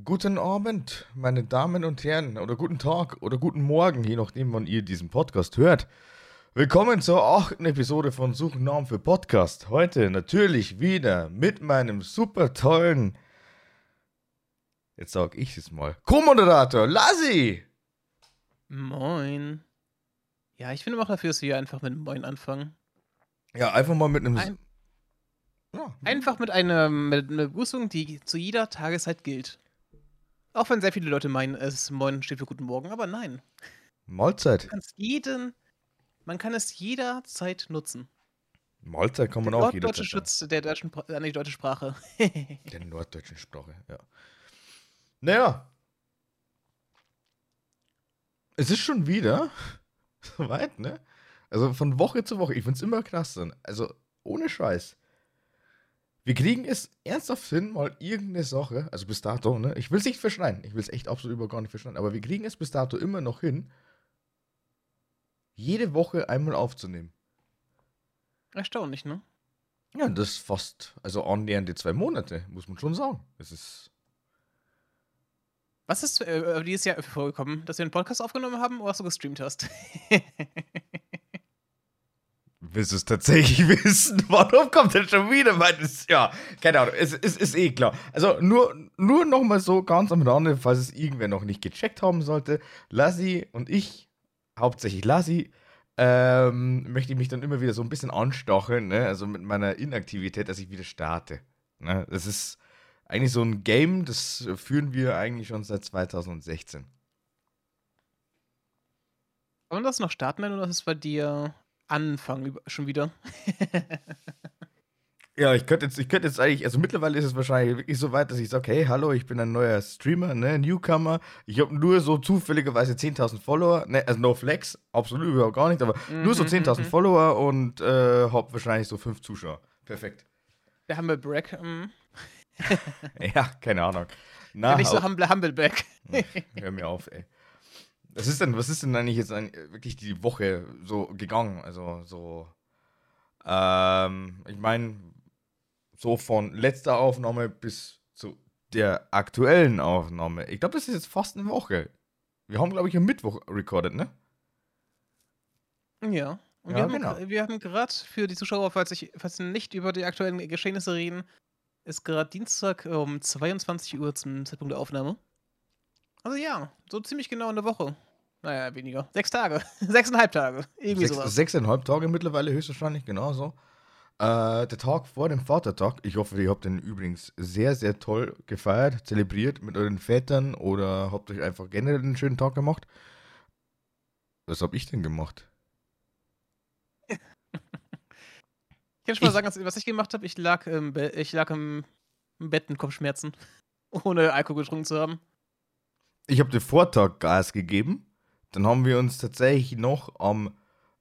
Guten Abend, meine Damen und Herren, oder guten Tag oder guten Morgen, je nachdem, wann ihr diesen Podcast hört. Willkommen zur achten Episode von Suchen Namen für Podcast. Heute natürlich wieder mit meinem super tollen, jetzt sag ich es mal, Co-Moderator Lassi. Moin. Ja, ich finde auch dafür, dass wir einfach mit Moin anfangen. Ja, einfach mal mit einem. Ein, ja. einfach mit einer, mit einer Begrüßung, die zu jeder Tageszeit gilt. Auch wenn sehr viele Leute meinen, es Moin steht für Guten Morgen, aber nein. Mahlzeit. Kannst jeden, man kann es jederzeit nutzen. Mahlzeit kann man Der auch jederzeit sagen. Schutz der deutschen, Pra- äh, nicht, deutsche Sprache. Der norddeutschen Sprache, ja. Naja. Es ist schon wieder soweit, ne? Also von Woche zu Woche. Ich find's immer krass dann. Also ohne Scheiß. Wir kriegen es ernsthaft hin, mal irgendeine Sache, also bis dato, ne? Ich will es nicht verschneiden. Ich will es echt absolut über gar nicht verschneiden. Aber wir kriegen es bis dato immer noch hin, jede Woche einmal aufzunehmen. Erstaunlich, ne? Ja, das ist fast, also annähernde zwei Monate, muss man schon sagen. Es ist Was ist äh, dieses Jahr vorgekommen, dass wir einen Podcast aufgenommen haben oder dass du gestreamt hast? Willst du es tatsächlich wissen? Warum kommt denn schon wieder meines? Ja, keine Ahnung, es, es ist eh klar. Also nur, nur nochmal so ganz am Rande, falls es irgendwer noch nicht gecheckt haben sollte. Lassi und ich, hauptsächlich Lassi, ähm, möchte ich mich dann immer wieder so ein bisschen anstacheln, ne? also mit meiner Inaktivität, dass ich wieder starte. Ne? Das ist eigentlich so ein Game, das führen wir eigentlich schon seit 2016. Kann man das noch starten oder ist es bei dir Anfang über- schon wieder? Ja, ich könnte jetzt, ich könnte jetzt eigentlich, also mittlerweile ist es wahrscheinlich wirklich so weit, dass ich sage, hey, hallo, ich bin ein neuer Streamer, ne, Newcomer. Ich habe nur so zufälligerweise 10.000 Follower, ne, also no flex, absolut überhaupt gar nicht, aber nur so Mhm, 10.000 mhm. Follower und äh, habe wahrscheinlich so fünf Zuschauer. Perfekt. Der Humbleback. Mm. Ja, keine Ahnung. Na, Ja, nicht so Humble Humbleback. Hör mir auf, ey. Was ist denn, was ist denn eigentlich jetzt ein, wirklich die Woche so gegangen? Also so, ähm, ich meine, so von letzter Aufnahme bis zu der aktuellen Aufnahme. Ich glaube, das ist jetzt fast eine Woche. Wir haben, glaube ich, am Mittwoch recorded, ne? Ja. Und Ja, wir, haben, genau. wir haben gerade für die Zuschauer, falls, ich, falls sie nicht über die aktuellen Geschehnisse reden, ist gerade Dienstag um 22 Uhr zum Zeitpunkt der Aufnahme. Also ja, so ziemlich genau eine Woche. Naja, weniger. Sechs Tage. Sechseinhalb Tage. Irgendwie Sechs, sowas. sechseinhalb Tage mittlerweile höchstwahrscheinlich, genau so. Äh, der Tag vor dem Vatertag. Ich hoffe, ihr habt den übrigens sehr, sehr toll gefeiert, zelebriert mit euren Vätern oder habt euch einfach generell einen schönen Tag gemacht. Was hab ich denn gemacht? Ich kann schon mal Ich- sagen, was- ich gemacht habe. Ich lag im, Be ich lag im, im Bett mit Kopfschmerzen. Ohne Alkohol getrunken zu haben. Ich habe den Vortag Gas gegeben. Dann haben wir uns tatsächlich noch am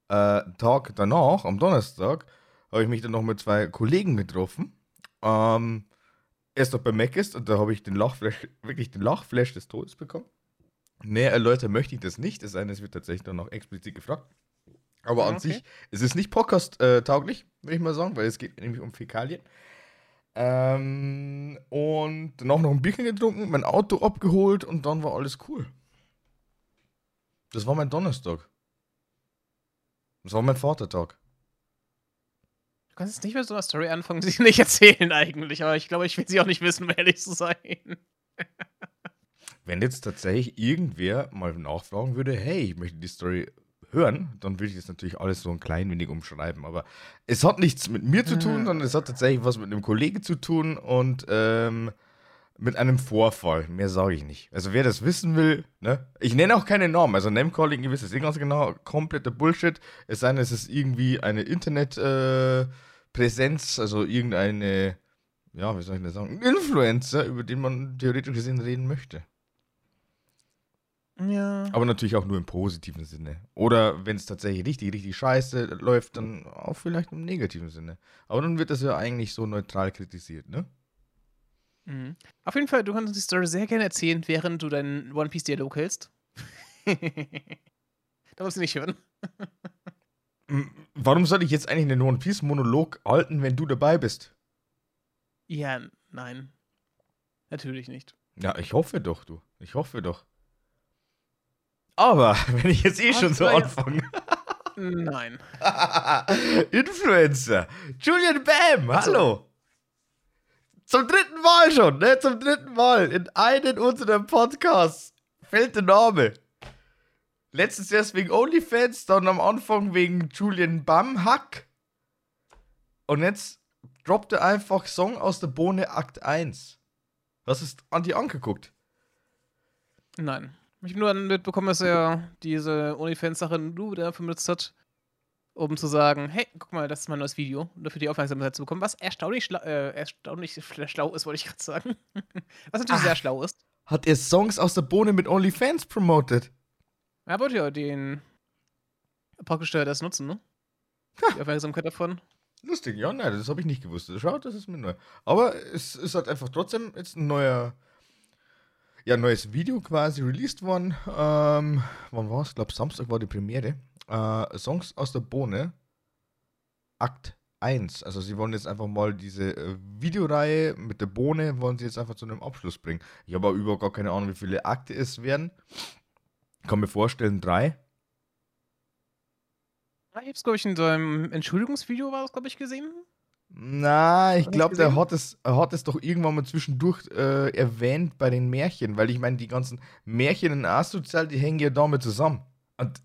äh, Tag danach, am Donnerstag, habe ich mich dann noch mit zwei Kollegen getroffen. Ähm, erst noch bei Mc's und da habe ich den Lachflash, wirklich den Lachflash des Todes bekommen. Näher erläutern möchte ich das nicht, es sei denn, es wird tatsächlich dann noch explizit gefragt. Aber an Okay. sich, es ist nicht Podcast-tauglich, würde ich mal sagen, weil es geht nämlich um Fäkalien. Ähm, und danach noch ein Bierchen getrunken, mein Auto abgeholt und dann war alles cool. Das war mein Donnerstag. Das war mein Vatertag. Du kannst jetzt nicht mit so einer Story anfangen, die sie nicht erzählen eigentlich. Aber ich glaube, ich will sie auch nicht wissen, um ehrlich zu sein. Wenn jetzt tatsächlich irgendwer mal nachfragen würde, hey, ich möchte die Story hören, dann würde ich das natürlich alles so ein klein wenig umschreiben. Aber es hat nichts mit mir zu tun, Ah. sondern es hat tatsächlich was mit einem Kollegen zu tun und ähm, mit einem Vorfall. Mehr sage ich nicht. Also wer das wissen will, ne? Ich nenne auch keine Namen. Also Name-Calling, ihr wisst es eh ganz genau, kompletter Bullshit. Es sei denn, es ist irgendwie eine Internet-Präsenz, also irgendeine, ja, wie soll ich das sagen, Influencer, über den man theoretisch gesehen reden möchte. Ja. Aber natürlich auch nur im positiven Sinne. Oder wenn es tatsächlich richtig, richtig scheiße läuft, dann auch vielleicht im negativen Sinne. Aber dann wird das ja eigentlich so neutral kritisiert, ne? Mhm. Auf jeden Fall, du kannst uns die Story sehr gerne erzählen, während du deinen One Piece-Dialog hältst. da musst du nicht hören. Warum soll ich jetzt eigentlich einen One Piece Monolog halten, wenn du dabei bist? Ja, nein. Natürlich nicht. Ja, ich hoffe doch, du. Ich hoffe doch. Aber, wenn ich jetzt eh schon so anfange. Nein. Influencer. Julian Bam, hallo. Zum dritten Mal schon, ne? Zum dritten Mal in einen unserer Podcasts fällt der Name. Letztens erst wegen OnlyFans, dann am Anfang wegen Julian Bam Hack. Und jetzt droppt er einfach Song aus der Bohne Akt 1. Was ist an dir angeguckt? Nein. Ich habe nur mitbekommen, dass er diese OnlyFans-Sache nur dafür benutzt hat, um zu sagen, hey, guck mal, das ist mein neues Video. Und dafür die Aufmerksamkeit zu bekommen, was erstaunlich, schla äh, erstaunlich schla- schlau ist, wollte ich gerade sagen. was natürlich Ach. sehr schlau ist. Hat er Songs aus der Bohne mit OnlyFans promotet? Er wollte ja den praktisch das nutzen, ne? Die Aufmerksamkeit davon. Lustig, ja, nein, das habe ich nicht gewusst. Schaut, das ist mir neu. Aber es ist halt einfach trotzdem jetzt ein neuer, ja, neues Video quasi released worden. Ähm, wann war es? Ich glaube, Samstag war die Premiere. Äh, Songs aus der Bohne, Akt 1. Also sie wollen jetzt einfach mal diese äh, Videoreihe mit der Bohne, wollen sie jetzt einfach zu einem Abschluss bringen. Ich habe aber überhaupt gar keine Ahnung, wie viele Akte es werden. Kann mir vorstellen, drei. Ich hab's, glaube ich, in seinem Entschuldigungsvideo war das, glaube ich, gesehen. Na, ich glaube, der hat es, hat es doch irgendwann mal zwischendurch äh, erwähnt bei den Märchen, weil ich meine, die ganzen Märchen in Asozial, die hängen ja damit zusammen. Und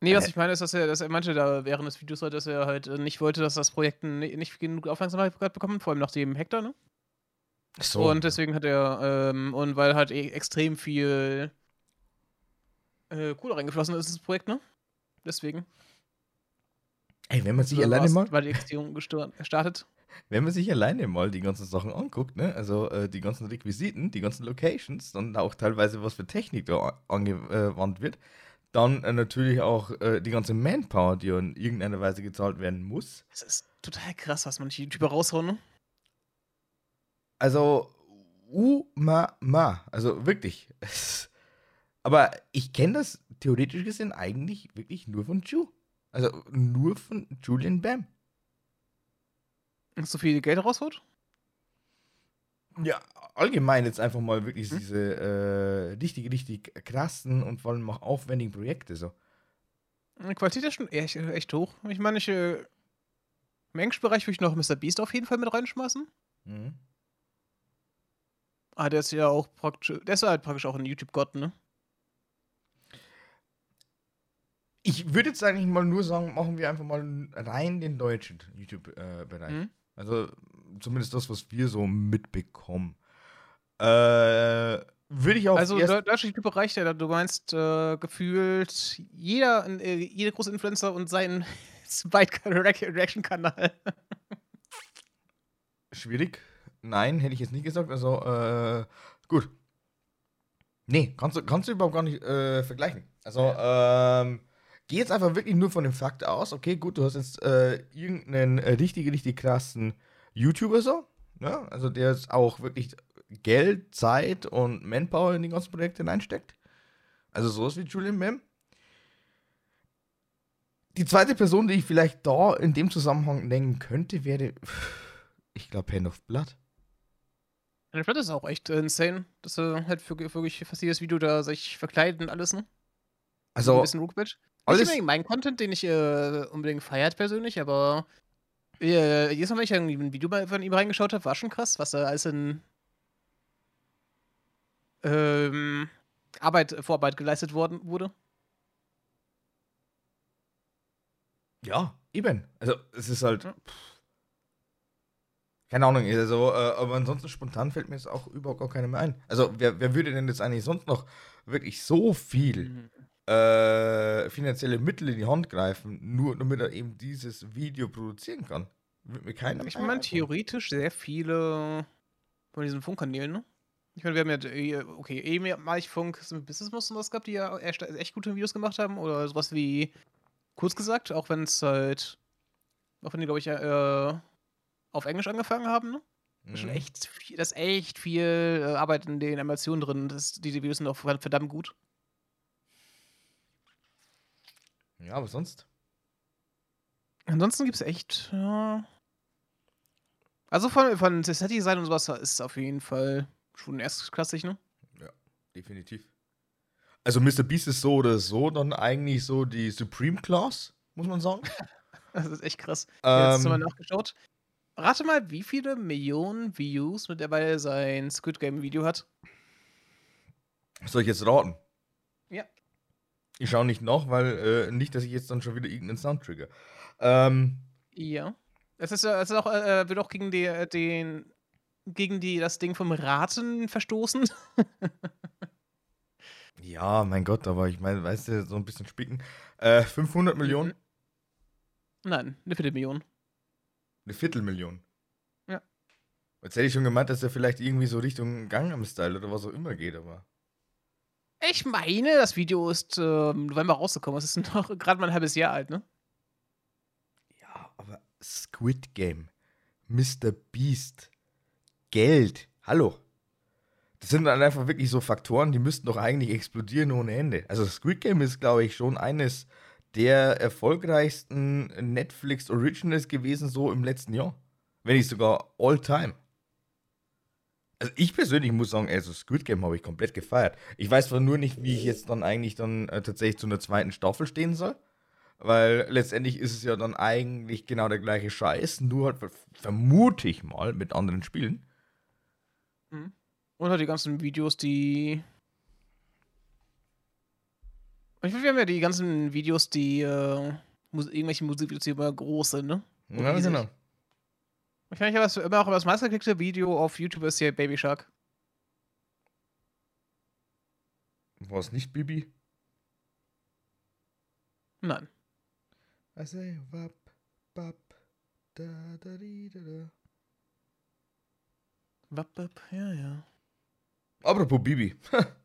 Nee, was Äh. ich meine, ist, dass er, dass er meinte da während des Videos, halt, dass er halt äh, nicht wollte, dass das Projekt ni- nicht genug Aufmerksamkeit bekommt, vor allem nach dem Hector, ne? so. Und deswegen hat er, ähm, und weil halt eh extrem viel äh, Kohle reingeflossen ist, ins Projekt, ne? Deswegen. Ey, wenn man sich alleine mal, War die Extrem gestartet. wenn man sich alleine mal die ganzen Sachen anguckt, ne, also äh, die ganzen Requisiten, die ganzen Locations, dann auch teilweise was für Technik da angewandt wird, dann äh, natürlich auch äh, die ganze Manpower, die in irgendeiner Weise gezahlt werden muss. Es ist total krass, was manche YouTuber raushauen, ne? Also, uh, ma, ma. Also wirklich. Aber ich kenne das theoretisch gesehen eigentlich wirklich nur von Ju. Also nur von Julian Bam. So viel Geld raushaut. Ja, allgemein jetzt einfach mal wirklich Hm? diese äh, richtig, richtig krassen und vor allem auch aufwendigen Projekte so. Die Qualität ist schon echt, echt hoch. Ich meine, ich, äh, im Englischbereich würde ich noch Mr. Beast auf jeden Fall mit reinschmeißen. Mhm. Ah, der ist ja auch praktisch, der ist halt praktisch auch ein YouTube-Gott, ne? Ich würde jetzt eigentlich mal nur sagen, machen wir einfach mal rein den deutschen YouTube-Bereich. Mhm. Also zumindest das, was wir so mitbekommen. Äh, würde ich auch Also der deutsche YouTube-Bereich, der, du meinst äh, gefühlt jeder, äh, jeder große Influencer und sein Byte-Reaction-Kanal. Schwierig. Nein, hätte ich jetzt nicht gesagt. Also, äh, gut. Nee, kannst du, kannst du überhaupt gar nicht äh, vergleichen. Also, ähm, geh jetzt einfach wirklich nur von dem Fakt aus, okay, gut, du hast jetzt äh, irgendeinen äh, richtig, richtig krassen YouTuber so, ne? Also, der jetzt auch wirklich Geld, Zeit und Manpower in die ganzen Projekte hineinsteckt. Also, sowas wie Julian Mem. Die zweite Person, die ich vielleicht da in dem Zusammenhang nennen könnte, wäre, ich glaube, Hand of Blood. Der Plot ist auch echt äh, insane, dass er halt für, für wirklich fast jedes Video da sich verkleidet und alles, ne? Ein Also, bisschen Rookbitch. Alles- Nicht unbedingt mein Content, den ich äh, unbedingt feiert persönlich, aber äh, jedes Mal, wenn ich irgendwie ein Video von ihm reingeschaut habe, war schon krass, was da alles in ähm, Arbeit, Vorarbeit geleistet worden wurde. ja, eben. Also, es ist halt. Ja. Keine Ahnung, also, äh, aber ansonsten spontan fällt mir jetzt auch überhaupt gar keiner mehr ein. Also, wer, wer würde denn jetzt eigentlich sonst noch wirklich so viel Mhm. Äh, finanzielle Mittel in die Hand greifen, nur damit er eben dieses Video produzieren kann? Wird mir keiner Ich meine, theoretisch sehr viele von diesen Funkkanälen, ne? Ich meine, wir haben ja, eh- okay, ehemalig Funk, so ein Business und was gehabt, die ja echt, gute Videos gemacht haben. Oder sowas wie, kurz gesagt, auch wenn es halt, auch wenn die, glaube ich, äh, auf Englisch angefangen haben, ne? Schon Mhm. echt viel, da ist echt viel äh, Arbeit in den Animationen drin. Das, diese Videos sind auch verdammt gut. Ja, aber sonst. Ansonsten gibt es echt, ja. Also von, von Set Design und sowas ist auf jeden Fall schon erstklassig, ne? Definitiv. Also Mr. Beast ist so oder so dann eigentlich so die Supreme Class, muss man sagen. Das ist echt krass. Habe jetzt mal Ähm, nachgeschaut. Rate mal, wie viele Millionen Views mittlerweile sein Squid Game Video hat. soll ich jetzt raten? Ja. Ich schaue nicht nach, weil äh, nicht, dass ich jetzt dann schon wieder irgendeinen Sound trigger. Ähm, Ja. Es ist, ja- es ist auch, äh, wird auch gegen die, äh, den, gegen die, das Ding vom Raten verstoßen. ja, mein Gott, aber ich meine, weißt du, so ein bisschen spicken. Äh, 500 Millionen? Nein, eine Viertelmillion. Eine Viertelmillion. Ja. Jetzt hätte ich schon gemeint, dass er vielleicht irgendwie so Richtung Gangnam Style oder was auch immer geht, aber. Ich meine, das Video ist äh, November rausgekommen. Es ist noch gerade mal ein halbes Jahr alt, ne? Ja, aber Squid Game, Mr. Beast, Geld, hallo. Das sind dann einfach wirklich so Faktoren, die müssten doch eigentlich explodieren ohne Ende. Also Squid Game ist, glaube ich, schon eines der erfolgreichsten Netflix Originals gewesen, so im letzten Jahr. Wenn nicht sogar all time. Also ich persönlich muss sagen, also Squid Game habe ich komplett gefeiert. Ich weiß zwar nur nicht, wie ich jetzt dann eigentlich dann äh, tatsächlich zu einer zweiten Staffel stehen soll. Weil letztendlich ist es ja dann eigentlich genau der gleiche Scheiß, nur halt ver- vermute ich mal mit anderen Spielen. Und halt die ganzen Videos, die. Ich meine, wir haben ja die ganzen Videos, die äh, irgendwelche Musikvideos, die immer groß sind, ne? Ja, riesig. genau. Ich meine, ich habe immer auch das meistgeklickte Video auf YouTube ist hier Baby Shark. War es nicht Bibi? Nein. I say wap, bap, da, da, di, da, da. Wap, wap, ja, ja. Apropos Bibi.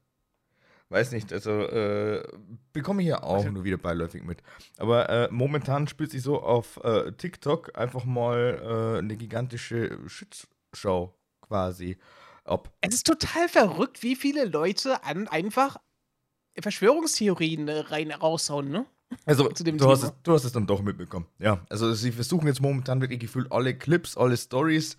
Weiß nicht, also äh, bekomme ich ja auch Also- nur wieder beiläufig mit. Aber äh, momentan spürt sich so auf äh, TikTok einfach mal äh, eine gigantische Shitshow quasi ab. Es ist total verrückt, wie viele Leute an einfach Verschwörungstheorien äh, rein raushauen, ne? Also, zu dem du, hast es, du hast es dann doch mitbekommen. Ja, also sie versuchen jetzt momentan wirklich gefühlt alle Clips, alle Stories,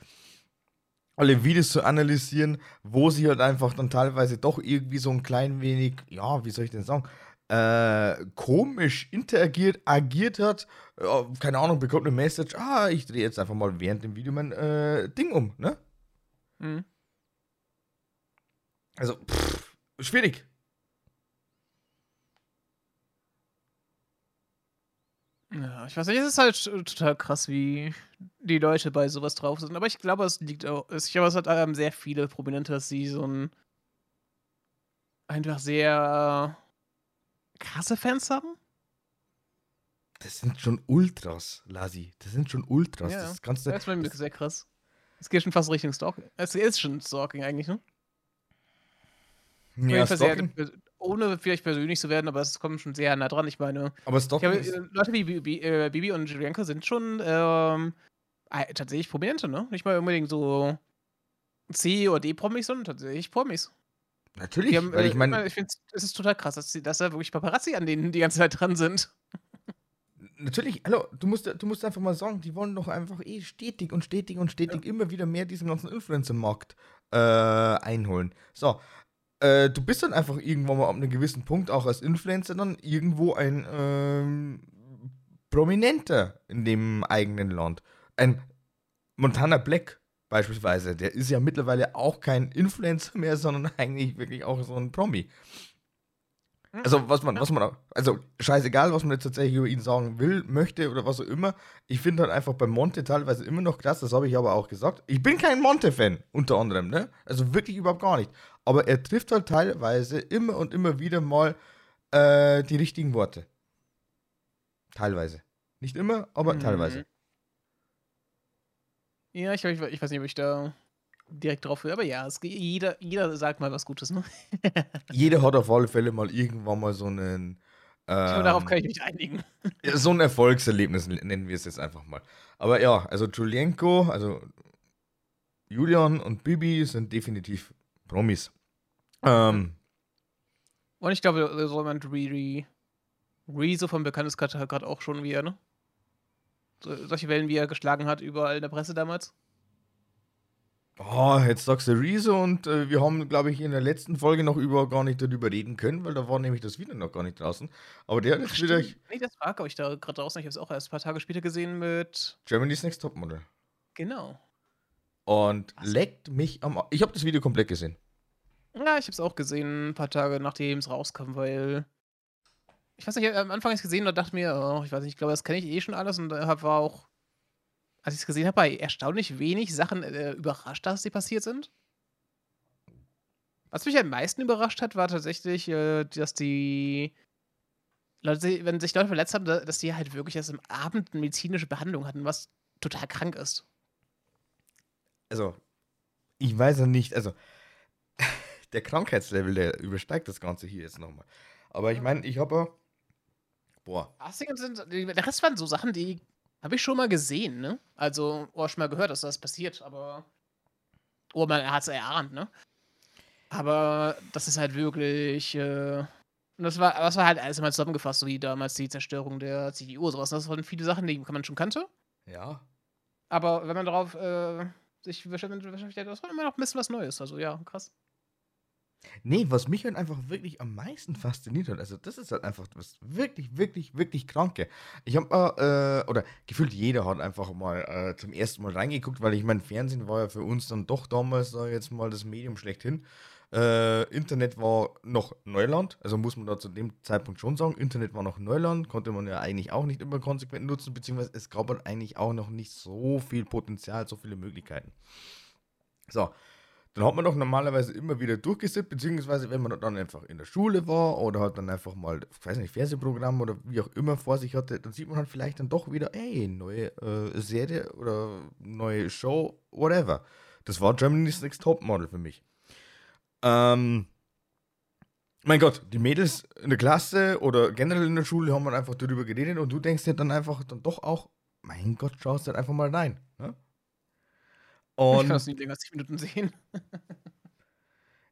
alle Videos zu analysieren, wo sie halt einfach dann teilweise doch irgendwie so ein klein wenig, ja, wie soll ich denn sagen, äh, komisch interagiert, agiert hat. Keine Ahnung, bekommt eine Message, ah, ich drehe jetzt einfach mal während dem Video mein äh, Ding um, ne? Mhm. Also, pff, schwierig. Ja, ich weiß nicht, es ist halt total krass, wie die Leute bei sowas drauf sind. Aber ich glaube, es liegt auch. Ich glaube, es hat ähm, sehr viele Prominente, dass sie so ein. einfach sehr krasse Fans haben. Das sind schon Ultras, Lasi. Das sind schon Ultras. Ja, Das du, Das ist das- sehr krass. Es geht schon fast Richtung Stalking. Es ist schon Stalking eigentlich, ne? Ja, Fall sehr, Stalking, ohne vielleicht persönlich zu werden, aber es kommt schon sehr nah dran. Ich meine, aber habe, ist, äh, Leute wie Bibi, äh, Bibi und Julianka sind schon ähm, äh, tatsächlich Prominente, ne? Nicht mal unbedingt so C- oder D-Promis, sondern tatsächlich Promis. natürlich, haben, weil äh, ich meine, ich finde, es ist total krass, dass, sie- dass da wirklich Paparazzi an denen die ganze Zeit dran sind. natürlich, hallo, du musst, du musst einfach mal sagen, die wollen doch einfach eh stetig und stetig und stetig immer wieder mehr diesen ganzen Influencer-Markt äh, einholen. So, äh, du bist dann einfach irgendwann mal ab einem gewissen Punkt auch als Influencer dann irgendwo ein ähm, Prominenter in dem eigenen Land. Ein Montana Black beispielsweise, der ist ja mittlerweile auch kein Influencer mehr, sondern eigentlich wirklich auch so ein Promi. Also was man, was man, auch- also scheißegal, was man jetzt tatsächlich über ihn sagen will, möchte oder was auch immer. Ich finde halt einfach bei Monte teilweise immer noch krass, das habe ich aber auch gesagt. Ich bin kein Monte-Fan, unter anderem, ne? Also wirklich überhaupt gar nicht. Aber er trifft halt teilweise immer und immer wieder mal äh, die richtigen Worte. Teilweise. Nicht immer, aber Mhm. teilweise. Ja, ich, ich, ich weiß nicht, ob ich da direkt drauf aber ja, es, jeder, jeder sagt mal was Gutes, ne? Jeder hat auf alle Fälle mal irgendwann mal so einen. Glaube, darauf ähm, kann ich mich einigen. So ein Erfolgserlebnis nennen wir es jetzt einfach mal. Aber ja, also Julienko, also Julian und Bibi sind definitiv Promis. Ähm, Und ich glaube, so jemand wie Rezo vom Bekannteskarte hat gerade auch schon wieder, ne? So, solche Wellen, wie er geschlagen hat, überall in der Presse damals. Oh, jetzt sagst du Rezo und äh, wir haben, glaube ich, in der letzten Folge noch über gar nicht darüber reden können, weil da war nämlich das Video noch gar nicht draußen. Aber der ist wieder Nee, das war, glaube ich, da gerade draußen. Ich habe es auch erst ein paar Tage später gesehen mit. Germany's Next Topmodel. Genau. Und Was? leckt mich am. Ich habe das Video komplett gesehen. Ja, ich habe es auch gesehen, ein paar Tage nachdem es rauskam, weil. Ich weiß nicht, am Anfang habe ich es gesehen und dachte mir, oh, ich weiß nicht, ich glaube, das kenne ich eh schon alles und äh, hab, war auch, als ich es gesehen habe, bei erstaunlich wenig Sachen äh, überrascht, dass sie passiert sind. Was mich am meisten überrascht hat, war tatsächlich, äh, dass die Leute, wenn sich Leute verletzt haben, da- dass die halt wirklich erst am Abend eine medizinische Behandlung hatten, was total krank ist. Also, ich weiß ja nicht, also, der Krankheitslevel, der übersteigt das Ganze hier jetzt nochmal. Aber ich meine, ich habe. Boah, sind, der Rest waren so Sachen, die habe ich schon mal gesehen, ne? Also, oder schon mal gehört, dass das passiert, aber. Oder man hat es erahnt, ne? Aber das ist halt wirklich. Äh, und das war, das war halt alles mal zusammengefasst, so wie damals die Zerstörung der CDU und sowas. Das waren viele Sachen, die man schon kannte. ja. Aber wenn man darauf äh, sich beschäftigt, das war immer noch ein bisschen was Neues. Also, ja, krass. Nee, was mich halt einfach wirklich am meisten fasziniert hat, also das ist halt einfach was wirklich, wirklich, wirklich Kranke. Ich habe, äh, oder gefühlt jeder hat einfach mal äh, zum ersten Mal reingeguckt, weil ich mein Fernsehen war ja für uns dann doch damals, sag ich jetzt mal, das Medium schlechthin. Äh, Internet war noch Neuland, also muss man da zu dem Zeitpunkt schon sagen, Internet war noch Neuland, konnte man ja eigentlich auch nicht immer konsequent nutzen, beziehungsweise es gab halt eigentlich auch noch nicht so viel Potenzial, so viele Möglichkeiten. So, dann hat man doch normalerweise immer wieder durchgesippt, beziehungsweise wenn man dann einfach in der Schule war oder hat dann einfach mal, ich weiß nicht, Fernsehprogramm oder wie auch immer vor sich hatte, dann sieht man halt vielleicht dann doch wieder, ey, neue äh, Serie oder neue Show, whatever. Das war Germany's Next Topmodel für mich. Ähm, mein Gott, die Mädels in der Klasse oder generell in der Schule haben wir einfach darüber geredet und du denkst dir dann einfach dann doch auch, mein Gott, schaust halt einfach mal rein. Ne? ich kann Und das nicht länger als 10 Minuten sehen.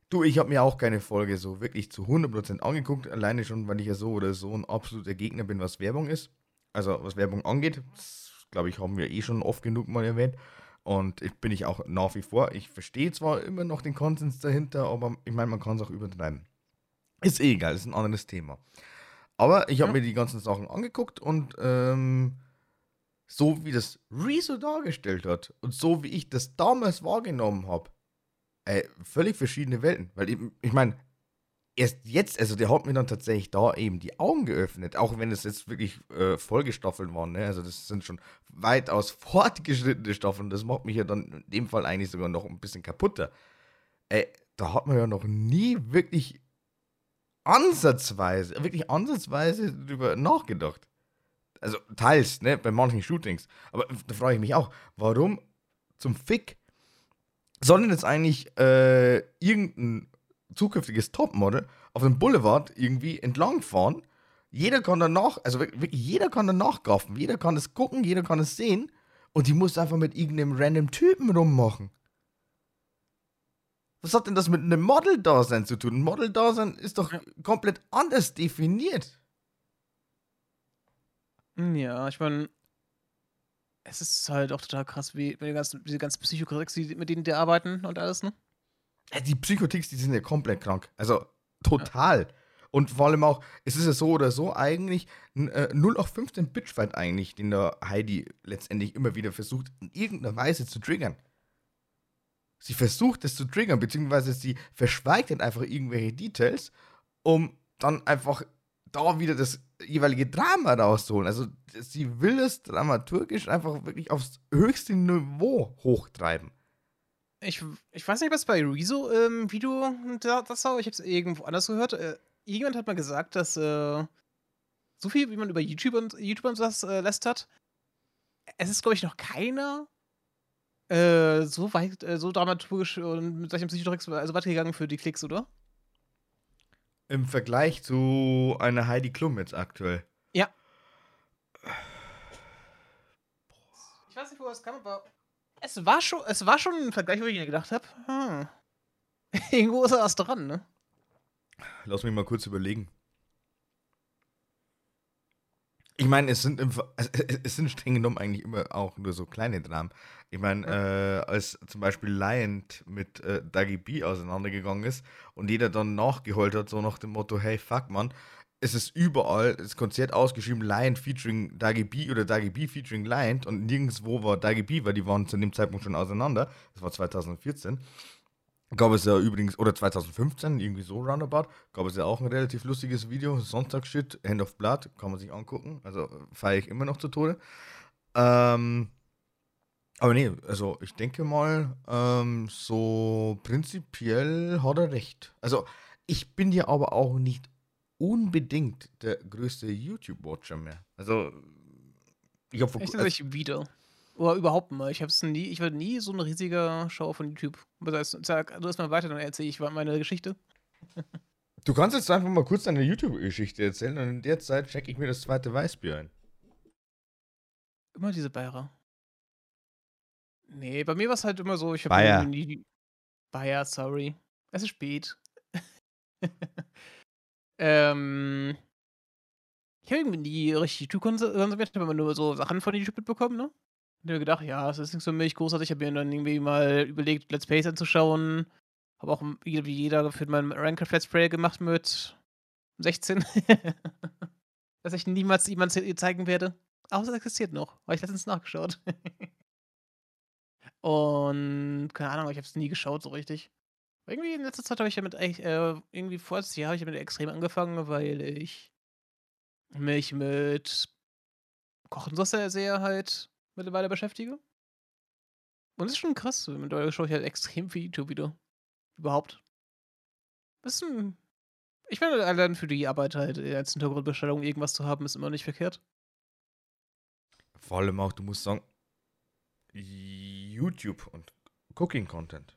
Du, ich habe mir auch keine Folge so wirklich zu 100% angeguckt, alleine schon, weil ich ja so oder so ein absoluter Gegner bin, was Werbung ist. Also, was Werbung angeht, das, glaube ich, haben wir eh schon oft genug mal erwähnt. Und ich bin ich auch nach wie vor. Ich verstehe zwar immer noch den Konsens dahinter, aber ich meine, man kann es auch übertreiben. Ist eh egal, ist ein anderes Thema. Aber ich habe Ja. mir die ganzen Sachen angeguckt und ähm, so wie das Rezo dargestellt hat und so wie ich das damals wahrgenommen habe, Ey, völlig verschiedene Welten. Weil ich, ich meine, erst jetzt, also der hat mir dann tatsächlich da eben die Augen geöffnet, auch wenn es jetzt wirklich äh, Folgestaffeln waren, ne? Also das sind schon weitaus fortgeschrittene Staffeln. Das macht mich ja dann in dem Fall eigentlich sogar noch ein bisschen kaputter. Ey, da hat man ja noch nie wirklich ansatzweise, wirklich ansatzweise drüber nachgedacht. Also teils, ne, bei manchen Shootings. Aber da frage ich mich auch, warum zum Fick soll denn jetzt eigentlich äh, irgendein zukünftiges Topmodel auf dem Boulevard irgendwie entlangfahren? Jeder kann danach, also wirklich jeder kann danach gaffen, jeder kann es gucken, jeder kann es sehen und die muss einfach mit irgendeinem random Typen rummachen. Was hat denn das mit einem Model-Dasein zu tun? Ein Model-Dasein ist doch komplett anders definiert. Hm, Ja, ich meine, es ist halt auch total krass, wie, wie die ganzen, diese ganzen Psychokritics, mit denen die arbeiten und alles, ne? Ja, Die Psychotics, die sind ja komplett krank. Also total. Und vor allem auch, es ist ja so oder so eigentlich ein äh, 0815 Bitchfight eigentlich, den der Heidi letztendlich immer wieder versucht, in irgendeiner Weise zu triggern. Sie versucht es zu triggern, beziehungsweise sie verschweigt dann einfach irgendwelche Details, um dann einfach da wieder das jeweilige Drama rauszuholen. Also sie will es dramaturgisch einfach wirklich aufs höchste Niveau hochtreiben. Ich, ich weiß nicht, was bei Rezo im Video da, das war, ich habe es irgendwo anders gehört. Äh, irgendjemand hat mal gesagt, dass äh, so viel, wie man über YouTube und YouTube und das äh, lästert, es ist, glaube ich, noch keiner äh, so weit, äh, so dramaturgisch und mit solchen Psychotricks also weitergegangen für die Klicks, oder? Im Vergleich zu einer Heidi Klum jetzt aktuell. Ja. Ich weiß nicht, wo es kam, aber es war schon, es war schon ein Vergleich, wo ich mir gedacht habe, hm, irgendwo ist da was dran, ne? Lass mich mal kurz überlegen. Ich meine, es sind, es sind streng genommen eigentlich immer auch nur so kleine Dramen. Ich meine, äh, als zum Beispiel Lion mit äh, Dagi B auseinandergegangen ist und jeder dann nachgeholt hat, so nach dem Motto, hey, fuck, man, es ist überall das Konzert ausgeschrieben, Lion featuring Dagi B oder Dagi B featuring Lion und nirgendwo war Dagi B, weil die waren zu dem Zeitpunkt schon auseinander. Das war 2014 gab es ja übrigens, oder 2015, irgendwie so roundabout, gab es ja auch ein relativ lustiges Video, Sonntagsshit, Hand of Blood, kann man sich angucken, also feiere ich immer noch zu Tode. Ähm, aber nee, also ich denke mal, ähm, so prinzipiell hat er recht. Also ich bin ja aber auch nicht unbedingt der größte YouTube-Watcher mehr. Also ich habe vor kurzem. wieder. Oder überhaupt mal. Ich hab's nie, ich war nie so ein riesiger Schauer von YouTube. Das heißt, sag, du erstmal weiter, dann erzähle ich meine Geschichte. Du kannst jetzt einfach mal kurz deine YouTube-Geschichte erzählen und in der Zeit check ich mir das zweite Weißbier ein. Immer diese Bayer. Nee, bei mir war es halt immer so, ich habe nie. Bayer, sorry. Es ist spät. ähm. Ich habe irgendwie nie richtig YouTube konsumiert, habe immer nur so Sachen von YouTube mitbekommen, ne? Ich habe gedacht, ja, es ist nichts für mich großartig. Ich habe mir dann irgendwie mal überlegt, Let's Plays anzuschauen. Habe auch wie jeder für mein Ranked Let's Play gemacht mit 16. Dass ich niemals jemand zeigen werde. Aber es existiert noch. Habe ich letztens nachgeschaut. Und keine Ahnung, ich habe es nie geschaut so richtig. Irgendwie in letzter Zeit habe ich damit echt, äh, irgendwie vor Jahr habe ich damit extrem angefangen, weil ich mich mit Kochen so sehr, sehr halt mittlerweile beschäftige. Und es ist schon krass, mittlerweile schaue ich halt extrem viel YouTube wieder. Überhaupt. Das ist ein, ich finde, allein für die Arbeit halt als Hintergrundbestellung irgendwas zu haben, ist immer nicht verkehrt. Vor allem auch, du musst sagen, YouTube und Cooking-Content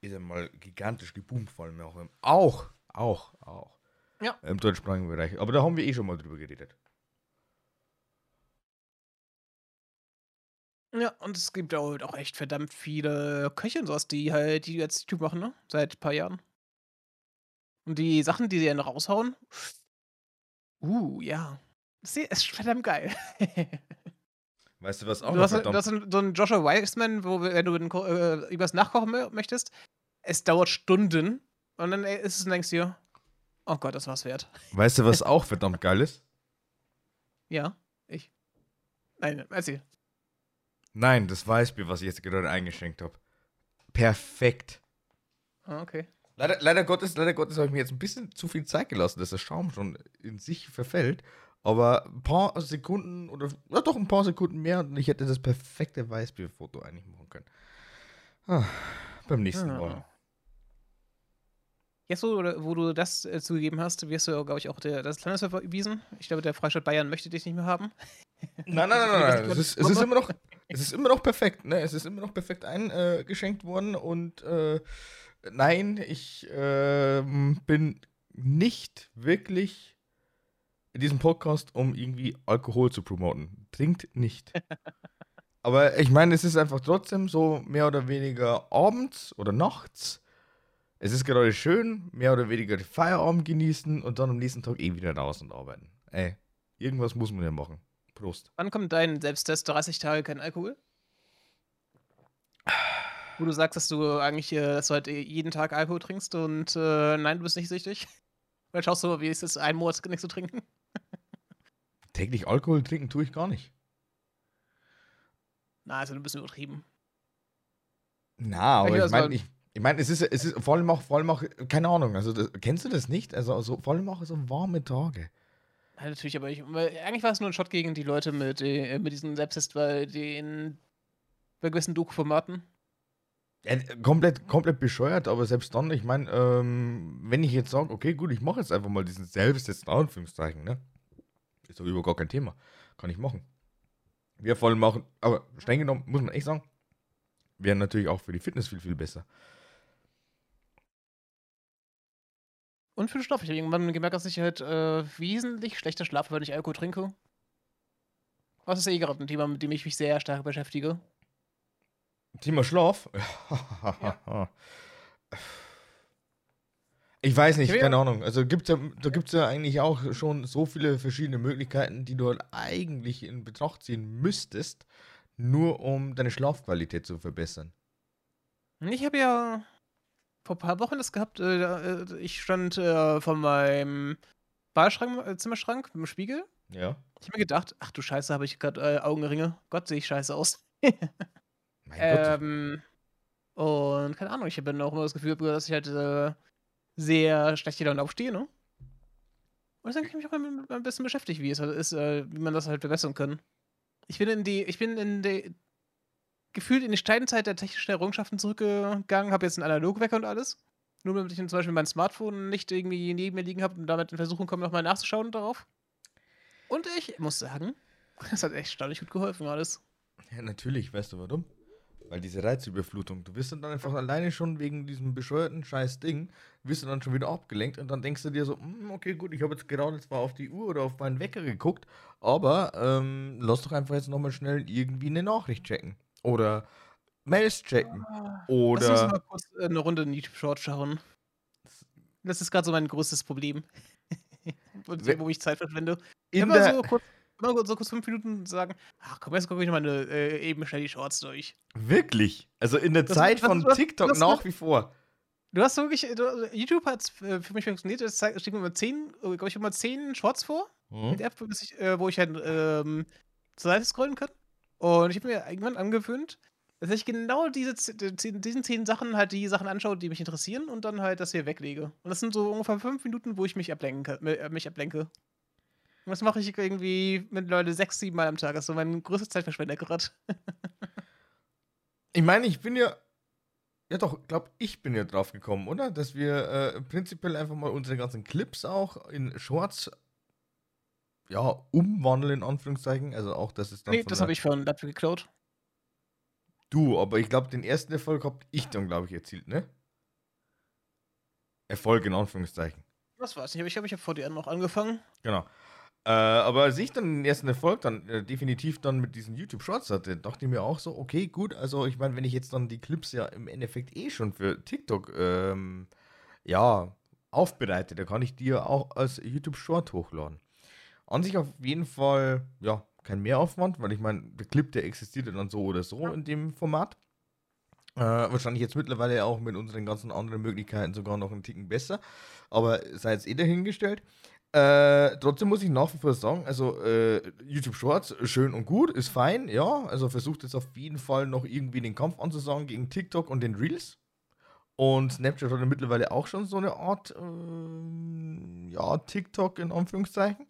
ist ja mal gigantisch geboomt, vor allem auch, im, auch, auch, auch ja. im deutschsprachigen Bereich. Aber da haben wir eh schon mal drüber geredet. Ja, und es gibt halt auch echt verdammt viele Köche und sowas, die halt, die jetzt YouTube machen, ne? Seit ein paar Jahren. Und die Sachen, die sie ja noch raushauen, uh, ja. Das ist verdammt geil. Weißt du, was auch du hast, du hast so einen Joshua Wiseman, wo, wenn du äh, übers Nachkochen möchtest, es dauert Stunden und dann ist es und denkst dir, oh Gott, das war's wert. Weißt du, was auch verdammt geil ist? Ja, ich. Nein, erzähl. Nein, das Weißbier, was ich jetzt gerade eingeschenkt habe. Perfekt. Ah, okay. Leider, leider Gottes, leider Gottes habe ich mir jetzt ein bisschen zu viel Zeit gelassen, dass der Schaum schon in sich verfällt. Aber ein paar Sekunden oder ja, doch ein paar Sekunden mehr und ich hätte das perfekte Weißbierfoto eigentlich machen können. Ah, beim nächsten ah. Mal. Jetzt, wo, wo du das äh, zugegeben hast, wirst du, glaube ich, auch der, das Landeswehr verwiesen. Ich glaube, der Freistaat Bayern möchte dich nicht mehr haben. Nein, nein, nein, nein. nein. Es, ist, es, ist immer noch, es ist immer noch perfekt. Ne? Es ist immer noch perfekt eingeschenkt worden. Und äh, nein, ich äh, bin nicht wirklich in diesem Podcast, um irgendwie Alkohol zu promoten. Trinkt nicht. Aber ich meine, es ist einfach trotzdem so mehr oder weniger abends oder nachts es ist gerade schön, mehr oder weniger Feierabend genießen und dann am nächsten Tag eh wieder raus und arbeiten. Ey, irgendwas muss man ja machen. Prost. Wann kommt dein Selbsttest 30 Tage kein Alkohol? Wo du sagst, dass du eigentlich äh, dass du halt jeden Tag Alkohol trinkst und äh, nein, du bist nicht süchtig? Weil schaust du, wie ist es, einen Monat nicht zu trinken? Täglich Alkohol trinken tue ich gar nicht. Na, also du bist übertrieben. Na, aber ich meine, ich, ich meine, es ist, es ist vor allem auch, vor allem auch, keine Ahnung, also das, kennst du das nicht? Also, also vor allem auch so warme Tage. Ja, natürlich, aber ich, eigentlich war es nur ein Shot gegen die Leute mit, äh, mit diesen Selbsttest, weil den bei gewissen Doku-Formaten. Ja, komplett, komplett bescheuert, aber selbst dann, ich meine, ähm, wenn ich jetzt sage, okay, gut, ich mache jetzt einfach mal diesen Selbsttest in Anführungszeichen, ne? Ist doch über gar kein Thema. Kann ich machen. Wir vor allem machen, aber streng genommen, muss man echt sagen, wären natürlich auch für die Fitness viel, viel besser. Und für den Schlaf. Ich habe irgendwann gemerkt, dass ich halt äh, wesentlich schlechter schlafe, wenn ich Alkohol trinke. Was ist eh gerade ein Thema, mit dem ich mich sehr stark beschäftige. Thema Schlaf? ja. Ich weiß nicht, keine Ahnung. Also gibt's ja, da gibt es ja eigentlich auch schon so viele verschiedene Möglichkeiten, die du halt eigentlich in Betracht ziehen müsstest, nur um deine Schlafqualität zu verbessern. Ich habe ja vor ein paar Wochen das gehabt. Äh, äh, ich stand äh, vor meinem Badschrank, äh, Zimmerschrank mit dem Spiegel. Ja. Ich habe mir gedacht, ach du Scheiße, habe ich gerade Augenringe. Gott, sehe ich scheiße aus. Mein Gott. ähm, und keine Ahnung, ich habe dann auch immer das Gefühl, dass ich halt sehr schlecht hier dann aufstehe, ne? Und deswegen habe ich mich auch mal ein bisschen beschäftigt, wie es halt ist, wie man das halt verbessern kann. Ich bin in die, ich bin in die, gefühlt in die Steinzeit der technischen Errungenschaften zurückgegangen, habe jetzt einen Analogwecker und alles. Nur damit ich zum Beispiel mein Smartphone nicht irgendwie neben mir liegen habe und damit in Versuchung komme, nochmal nachzuschauen darauf. Und ich muss sagen, das hat echt erstaunlich gut geholfen alles. Ja, natürlich, weißt du warum? Weil diese Reizüberflutung, du wirst dann einfach alleine schon wegen diesem bescheuerten scheiß Ding, wirst du dann schon wieder abgelenkt und dann denkst du dir so, "Hm, okay, gut, ich habe jetzt gerade zwar auf die Uhr oder auf meinen Wecker geguckt, aber ähm, lass doch einfach jetzt nochmal schnell irgendwie eine Nachricht checken. Oder Mails checken. Lass uns Oder. mal kurz äh, eine Runde in YouTube Short schauen. Das ist gerade so mein größtes Problem. Wo ich Zeit verschwende. Immer so kurz, immer so kurz fünf Minuten sagen, ach komm, jetzt gucke ich mal eine, äh, eben schnell die Shorts durch. Wirklich? Also in der Das- Zeit das- von das- TikTok nach wie vor. Du hast wirklich, äh, du, YouTube hat für mich funktioniert, es steht mir immer zehn, glaube ich, immer zehn Shorts vor. Hm? mit der App, ich, äh, wo ich halt ähm, zur Seite scrollen kann. Und ich habe mir irgendwann angewöhnt, dass ich genau diese, diesen zehn Sachen halt die Sachen anschaue, die mich interessieren und dann halt das hier weglege. Und das sind so ungefähr fünf Minuten, wo ich mich ablenken kann, äh, mich ablenke. Und das mache ich irgendwie mit Leute sechs, sieben Mal am Tag. Das ist so mein größtes Zeitverschwender gerade. Ich meine, ich bin ja. Ja, doch, glaub, ich bin ja drauf gekommen, oder? Dass wir äh, prinzipiell einfach mal unsere ganzen Clips auch in Shorts ja, umwandeln, in Anführungszeichen. Also auch, dass es dann. Nee, das habe ich von Ludwig geklaut. Du, aber ich glaube, den ersten Erfolg hab ich dann, glaube ich, erzielt, ne? Erfolg in Anführungszeichen. Das weiß ich nicht, aber ich glaube, ich habe vor dir noch angefangen. Genau. Äh, aber als ich dann den ersten Erfolg dann äh, definitiv dann mit diesen YouTube Shorts hatte, dachte ich mir auch so, okay, gut, also ich meine, wenn ich jetzt dann die Clips ja im Endeffekt eh schon für TikTok ähm, ja aufbereite, da kann ich die ja auch als YouTube Short hochladen. An sich auf jeden Fall, ja, kein Mehraufwand, weil ich meine, der Clip, der existiert ja dann so oder so in dem Format. Äh, wahrscheinlich jetzt mittlerweile auch mit unseren ganzen anderen Möglichkeiten sogar noch einen Ticken besser. Aber sei jetzt eh dahingestellt. Äh, trotzdem muss ich nach wie vor sagen, also äh, YouTube Shorts, schön und gut, ist fein, ja. Also versucht jetzt auf jeden Fall noch irgendwie den Kampf anzusagen gegen TikTok und den Reels. Und Snapchat hat ja mittlerweile auch schon so eine Art, ähm, ja, TikTok in Anführungszeichen.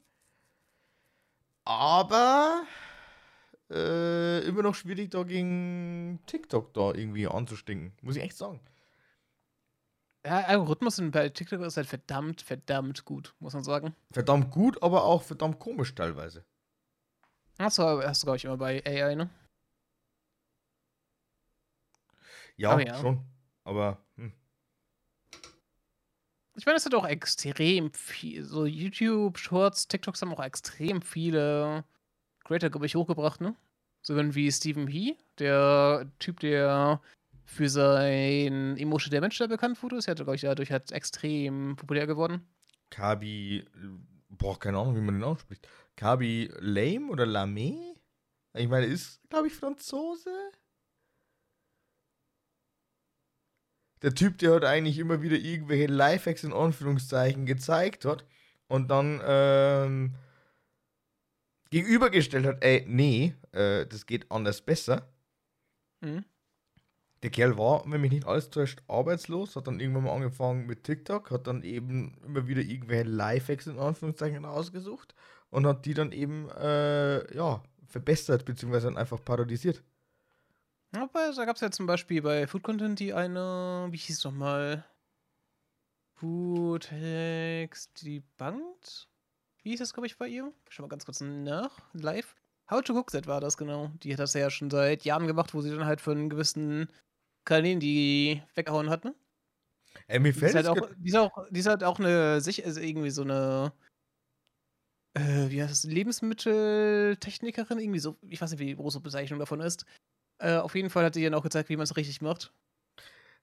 Aber äh, immer noch schwierig, da gegen TikTok da irgendwie anzustinken. Muss ich echt sagen. Ja, Algorithmus bei TikTok ist halt verdammt, verdammt gut, muss man sagen. Verdammt gut, aber auch verdammt komisch teilweise. Hast du, hast du glaube ich, immer bei AI, ne? Ja, Oh ja. schon. Aber. Ich meine, es hat auch extrem viel, so YouTube, Shorts, TikToks haben auch extrem viele Creator, glaube ich, hochgebracht, ne? So wie Stephen He, der Typ, der für sein Emotion Mensch da bekannt wurde, ist ja, glaube ich, dadurch halt extrem populär geworden. Kabi, boah, keine Ahnung, wie man den ausspricht. Kabi Lame oder Lame? Ich meine, ist, glaube ich, Franzose. Der Typ, der halt eigentlich immer wieder irgendwelche Lifehacks in Anführungszeichen gezeigt hat und dann ähm, gegenübergestellt hat, ey, nee, äh, das geht anders besser. Mhm. Der Kerl war, wenn mich nicht alles täuscht, arbeitslos, hat dann irgendwann mal angefangen mit TikTok, hat dann eben immer wieder irgendwelche Lifehacks in Anführungszeichen ausgesucht und hat die dann eben, äh, ja, verbessert, beziehungsweise dann einfach parodisiert. Aber da gab es ja zum Beispiel bei Food Content die eine, wie hieß es nochmal? Food Hacks Debunked? Wie hieß das, glaube ich, bei ihr? Schau mal ganz kurz nach, live. How to Cook That war das, genau. Die hat das ja schon seit Jahren gemacht, wo sie dann halt von gewissen Kanälen die weggehauen hat, ne? Ey, mir Die ist, fällt halt auch, die, ist auch, die ist halt auch eine, sich, also irgendwie so eine, äh, wie heißt das, Lebensmitteltechnikerin, irgendwie so, ich weiß nicht, wie die große Bezeichnung davon ist. Äh, auf jeden Fall hat sie dann auch gezeigt, wie man es richtig macht.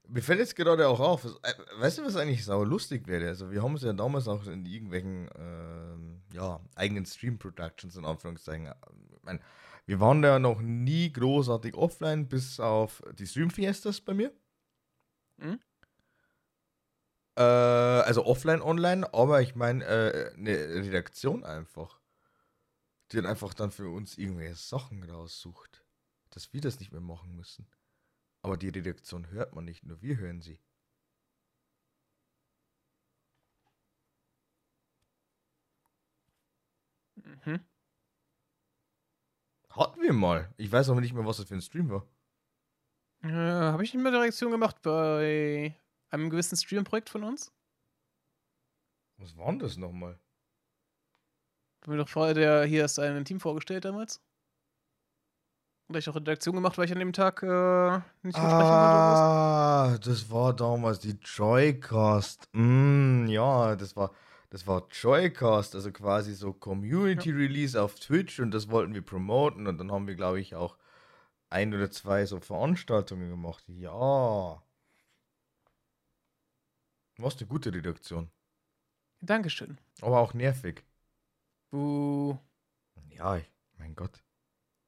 Mir fällt jetzt gerade auch auf, äh, weißt du, was eigentlich sau lustig wäre? Also, wir haben es ja damals auch in irgendwelchen ähm, ja, eigenen Stream-Productions in Anführungszeichen. äh, Ich mein, wir waren da noch nie großartig offline, bis auf die Stream-Fiestas bei mir. Mhm. Äh, also offline, online, aber ich meine, äh, eine Redaktion einfach. Die dann einfach dann für uns irgendwelche Sachen raussucht. Dass wir das nicht mehr machen müssen. Aber die Redaktion hört man nicht, nur wir hören sie. Mhm. Hatten wir mal. Ich weiß aber nicht mehr, was das für ein Stream war. Äh, Habe ich nicht mehr Direktion gemacht bei einem gewissen Stream-Projekt von uns? Was war denn das nochmal? Haben wir doch vorher der hier sein Team vorgestellt damals? Oder ich auch Redaktion gemacht, weil ich an dem Tag äh, nicht mitsprechen konnte. Ah, das war damals die Joycast. Mm, ja, das war, das war Joycast, also quasi so Community Release auf Twitch und das wollten wir promoten und dann haben wir, glaube ich, auch ein oder zwei so Veranstaltungen gemacht. Ja. Was eine gute Redaktion. Dankeschön. Aber auch nervig. Buh. Ja, mein Gott.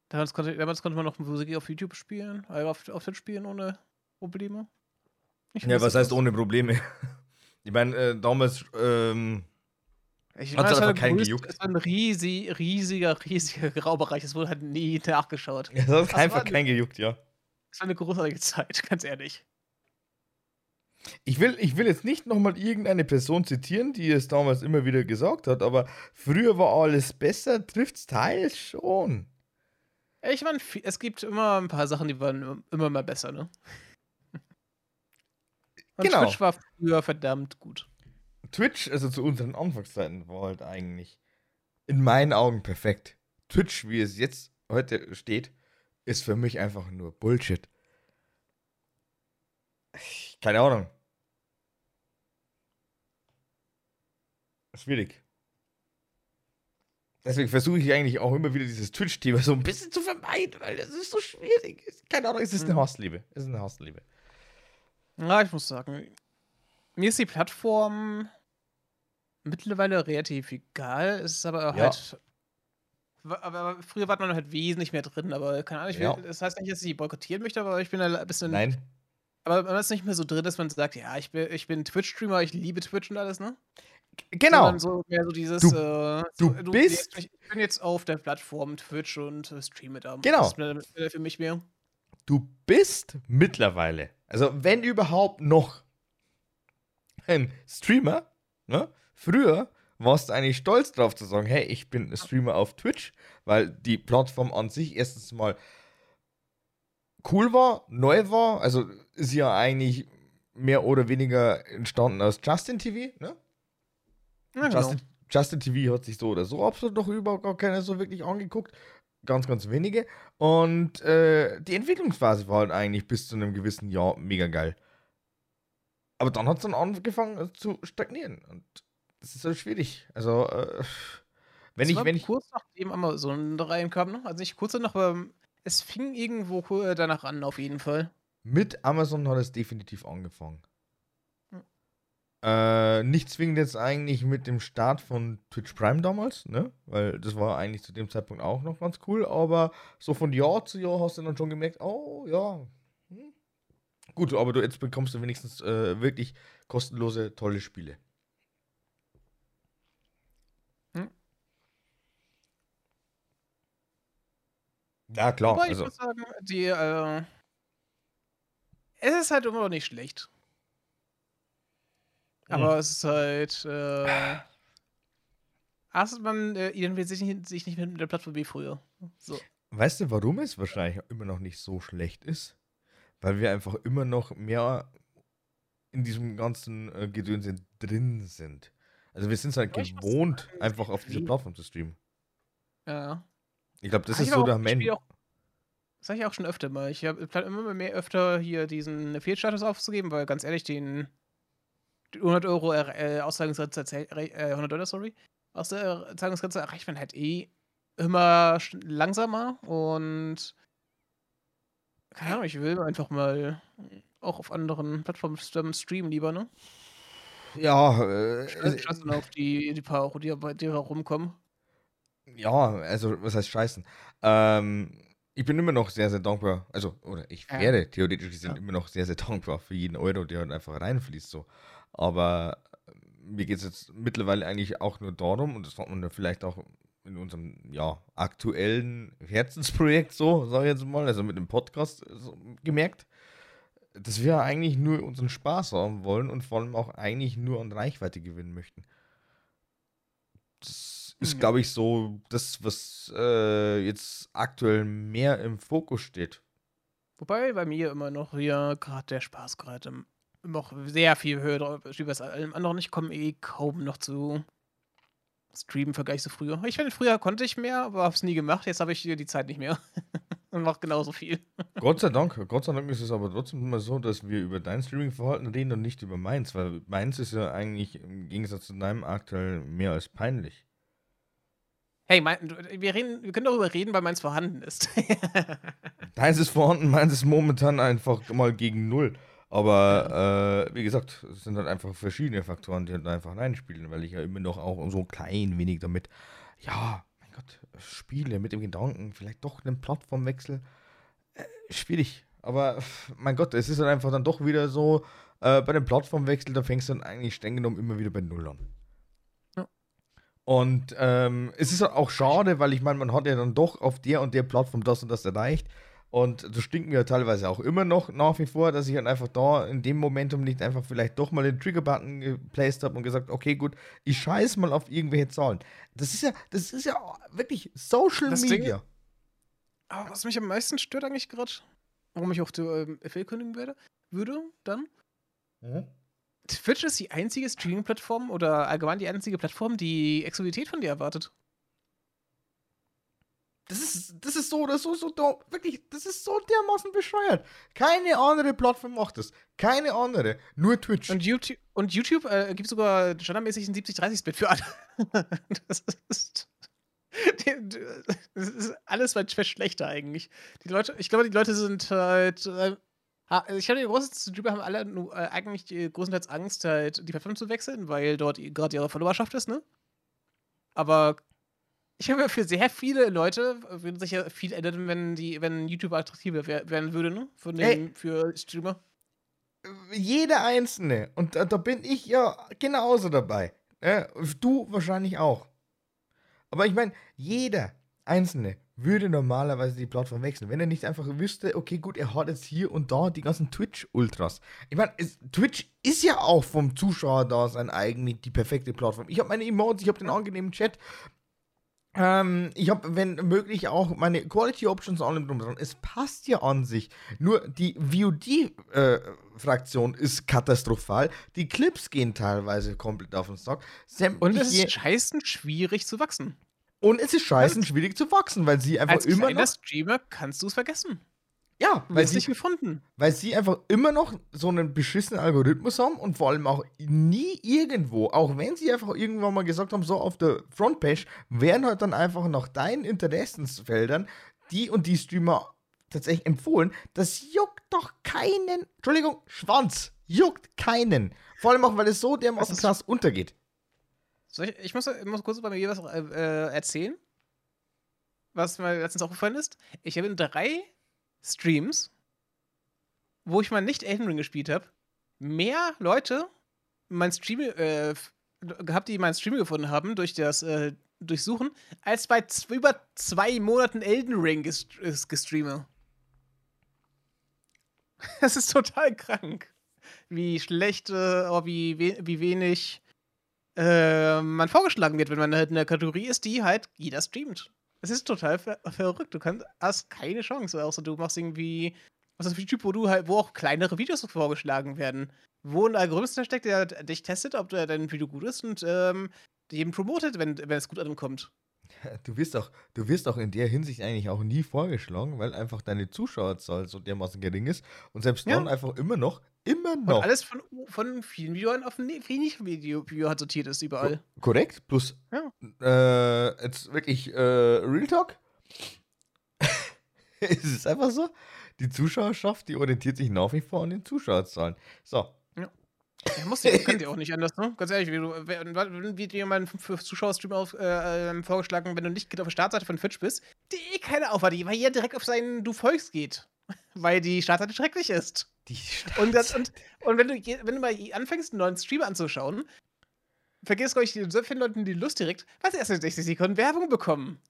Damals konnte, damals konnte man noch Musik auf YouTube spielen, äh, auf, auf Twitch spielen ohne Probleme. Ich Ja, was heißt ohne Probleme? Ich meine, äh, damals, ähm, Ich weiß, es einfach keinen gejuckt. Es war ein riesig, riesiger, riesiger Graubereich. Es wurde halt nie nachgeschaut. es hat Was einfach war kein gejuckt, ja. Es war eine großartige Zeit, ganz ehrlich. Ich will, ich will jetzt nicht nochmal irgendeine Person zitieren, die es damals immer wieder gesagt hat, aber früher war alles besser, trifft's teils schon. Ich meine, es gibt immer ein paar Sachen, die waren immer mal besser, ne? Und Genau. Twitch war früher verdammt gut. Twitch, also zu unseren Anfangszeiten, war halt eigentlich in meinen Augen perfekt. Twitch, wie es jetzt heute steht, ist für mich einfach nur Bullshit. Keine Ahnung. Schwierig. Deswegen versuche ich eigentlich auch immer wieder dieses Twitch-Thema so ein bisschen zu vermeiden, weil das ist so schwierig. Keine Ahnung, es ist eine Mhm. Hassliebe. Es ist eine Hassliebe. Ja, ich muss sagen, mir ist die Plattform mittlerweile relativ egal. Es ist aber Ja. halt. Aber früher war man halt wesentlich mehr drin, aber keine Ahnung, ich will, Ja. das heißt nicht, dass ich die boykottieren möchte, aber ich bin da ein bisschen. Nein. Aber man ist nicht mehr so drin, dass man sagt, ja, ich bin, ich bin Twitch-Streamer, ich liebe Twitch und alles, ne? Genau. So so dieses. Du- äh, du so, bist- Ich, bin jetzt auf der Plattform Twitch und äh, streame da. Genau. Das ist für mich mehr. Du bist mittlerweile, also wenn überhaupt noch ein Streamer, ne? Früher warst du eigentlich stolz drauf zu sagen, hey, ich bin Streamer auf Twitch, weil die Plattform an sich erstens mal cool war, neu war, also ist ja eigentlich mehr oder weniger entstanden aus Justin TV, ne? Ja, genau. Justin, Justin TV hat sich so oder so absolut noch überhaupt gar keiner so wirklich angeguckt. Ganz, ganz wenige. Und äh, die Entwicklungsphase war halt eigentlich bis zu einem gewissen Jahr mega geil. Aber dann hat es dann angefangen äh, zu stagnieren. Und das ist halt schwierig. Also, äh, wenn Das ich, war wenn ich. kurz nachdem Amazon da reinkam, ne? Also nicht kurz danach, aber es fing irgendwo äh, danach an, auf jeden Fall. Mit Amazon hat es definitiv angefangen. Äh, nicht zwingend jetzt eigentlich mit dem Start von Twitch Prime damals, ne? Weil das war eigentlich zu dem Zeitpunkt auch noch ganz cool, aber so von Jahr zu Jahr hast du dann schon gemerkt, oh ja. Hm. Gut, aber du jetzt bekommst du wenigstens äh, wirklich kostenlose, tolle Spiele. Hm. Ja, klar. Aber ich Also, muss sagen, die, äh, es ist halt immer noch nicht schlecht. Aber es ist halt, äh, erst man äh, identifiziert sich nicht, sich nicht mit der Plattform wie früher. So. Weißt du, warum es wahrscheinlich immer noch nicht so schlecht ist? Weil wir einfach immer noch mehr in diesem ganzen äh, Gedönse drin sind. Also wir sind es halt muss gewohnt, sagen, einfach auf dieser wie- Plattform zu streamen. Ja. Ich glaube, das Hab ist so der auch- Das sage ich auch schon öfter mal. Ich habe immer mehr öfter hier diesen Fehlstatus aufzugeben, weil ganz ehrlich, den 100 Euro äh, Auszahlungsgrenze, äh, 100 Dollar, sorry, aus der Zahlungsgrenze erreicht man halt eh immer langsamer und keine Ahnung, ich will einfach mal auch auf anderen Plattformen streamen lieber, ne? Ja, äh, Scheiß dann auf die, die paar Euro, die bei dir rumkommen. Ja, also was heißt scheißen? Ähm, ich bin immer noch sehr, sehr dankbar. Also, oder ich Ja. werde theoretisch gesehen Ja. immer noch sehr, sehr dankbar für jeden Euro, der halt einfach reinfließt. So. Aber äh, mir geht es jetzt mittlerweile eigentlich auch nur darum, und das hat man ja vielleicht auch in unserem ja, aktuellen Herzensprojekt so, sage ich jetzt mal, also mit dem Podcast äh, so, gemerkt, dass wir eigentlich nur unseren Spaß haben wollen und vor allem auch eigentlich nur an Reichweite gewinnen möchten. Das ist, Mhm. glaube ich, so das, was äh, jetzt aktuell mehr im Fokus steht. Wobei bei mir immer noch hier gerade der Spaß gerade im- noch sehr viel höher steht als allem anderen. Ich komme eh kaum noch zu Streamen, vergleich zu früher. Ich finde, früher konnte ich mehr, aber habe es nie gemacht. Jetzt habe ich die Zeit nicht mehr. Und mache genauso viel. Gott sei Dank, Gott sei Dank ist es aber trotzdem immer so, dass wir über dein Streaming-Verhalten reden und nicht über meins, weil meins ist ja eigentlich im Gegensatz zu deinem aktuell mehr als peinlich. Hey, mein, wir, reden, wir können darüber reden, weil meins vorhanden ist. Deins ist vorhanden, meins ist momentan einfach mal gegen null. Aber äh, wie gesagt, es sind halt einfach verschiedene Faktoren, die halt einfach reinspielen, weil ich ja immer noch auch so ein klein wenig damit, ja, mein Gott, spiele mit dem Gedanken, vielleicht doch einen Plattformwechsel. Äh, schwierig. Aber mein Gott, es ist halt einfach dann doch wieder so, äh, bei dem Plattformwechsel, da fängst du dann eigentlich streng genommen immer wieder bei Null an. Ja. Und ähm, es ist halt auch schade, weil ich meine, man hat ja dann doch auf der und der Plattform das und das erreicht. Und das stinkt mir ja teilweise auch immer noch nach wie vor, dass ich dann einfach da in dem Momentum nicht einfach vielleicht doch mal den Trigger-Button geplaced habe und gesagt, okay, gut, ich scheiß mal auf irgendwelche Zahlen. Das ist ja, das ist ja wirklich Social Das Ding- Media. Aber was mich am meisten stört eigentlich gerade, warum ich auf die ähm, FL kündigen werde, würde, dann, Twitch ist die einzige Streaming-Plattform oder allgemein die einzige Plattform, die Exklusivität von dir erwartet. Das ist, das ist so, das ist so, so dumm. Wirklich, das ist so dermaßen bescheuert. Keine andere Plattform macht das. Keine andere. Nur Twitch. Und YouTube, und YouTube äh, gibt sogar standardmäßig ein 70-30-Split für alle. das ist. Das ist alles weit schlechter eigentlich. Die Leute, ich glaube, die Leute sind halt. Äh, ich glaube, die großen YouTuber haben alle äh, eigentlich die, größtenteils Angst, halt die Plattform zu wechseln, weil dort gerade ihre Followerschaft ist, ne? Aber ich habe für sehr viele Leute würde sich ja viel ändern, wenn die, wenn YouTube attraktiver wer- werden würde, ne? Ey. den, für Streamer. Jeder Einzelne. Und da, da bin ich ja genauso dabei. Ja, du wahrscheinlich auch. Aber ich meine, jeder Einzelne würde normalerweise die Plattform wechseln, wenn er nicht einfach wüsste, okay, gut, er hat jetzt hier und da die ganzen Twitch-Ultras. Ich meine, Twitch ist ja auch vom Zuschauer da sein eigentlich die perfekte Plattform. Ich habe meine Emotes, ich habe den angenehmen Chat. Ähm, ich habe, wenn möglich, auch meine Quality Options allem drum dran. Es passt ja an sich. Nur die VOD-Fraktion ist katastrophal. Die Clips gehen teilweise komplett auf den Sack. Und es ist scheißen schwierig zu wachsen. und es ist scheißen schwierig zu wachsen, weil sie einfach Als immer noch. Streamer kannst du es vergessen. Ja, weil sie, nicht gefunden. weil sie einfach immer noch so einen beschissenen Algorithmus haben und vor allem auch nie irgendwo, auch wenn sie einfach irgendwann mal gesagt haben, so auf der Frontpage, werden halt dann einfach nach deinen Interessensfeldern die und die Streamer tatsächlich empfohlen. Das juckt doch keinen, Entschuldigung, Schwanz, juckt keinen. Vor allem auch, weil es so dermaßen krass untergeht. Soll ich, ich, muss, ich muss kurz bei mir was äh, äh, erzählen, was mir letztens aufgefallen ist. Ich habe in drei Streams, wo ich mal nicht Elden Ring gespielt habe, mehr Leute mein Stream äh, gehabt, die meinen Stream gefunden haben durch das äh, Durchsuchen, als bei über zwei Monaten Elden Ring gest gestreame. Das ist total krank. Wie schlecht, äh, aber wie, we wie wenig äh, man vorgeschlagen wird, wenn man halt in der Kategorie ist, die halt jeder streamt. Es ist total ver verrückt. Du kannst, hast keine Chance, außer du machst irgendwie was ist das für ein Typ, wo du halt, wo auch kleinere Videos vorgeschlagen werden, wo ein Algorithmus steckt, der dich testet, ob der dein Video gut ist und ähm, jedem promotet, wenn, wenn es gut ankommt. Du wirst, auch, du wirst auch in der Hinsicht eigentlich auch nie vorgeschlagen, weil einfach deine Zuschauerzahl so dermaßen gering ist und selbst Ja. dann einfach immer noch, immer Und noch. alles von, von vielen Videoern auf wenig Video, Video halt sortiert ist überall. Korrekt, plus Ja. äh, jetzt wirklich äh, Real Talk. es ist einfach so, die Zuschauerschaft, die orientiert sich nach wie vor an den Zuschauerzahlen. So. Ja, muss ja, kann dir auch nicht anders, ne? Ganz ehrlich, du, wenn, wie dir jemand für Zuschauerstream auf, äh, ähm, vorgeschlagen, wenn du nicht auf der Startseite von Twitch bist, die eh keine Aufwand, weil hier direkt auf seinen Du folgst geht. Weil die Startseite schrecklich ist. Die Und, das, und, und wenn, du, wenn du mal anfängst, einen neuen Stream anzuschauen, vergisst, glaube ich, so vielen Leuten die Lust direkt, was erst in 60 Sekunden Werbung bekommen.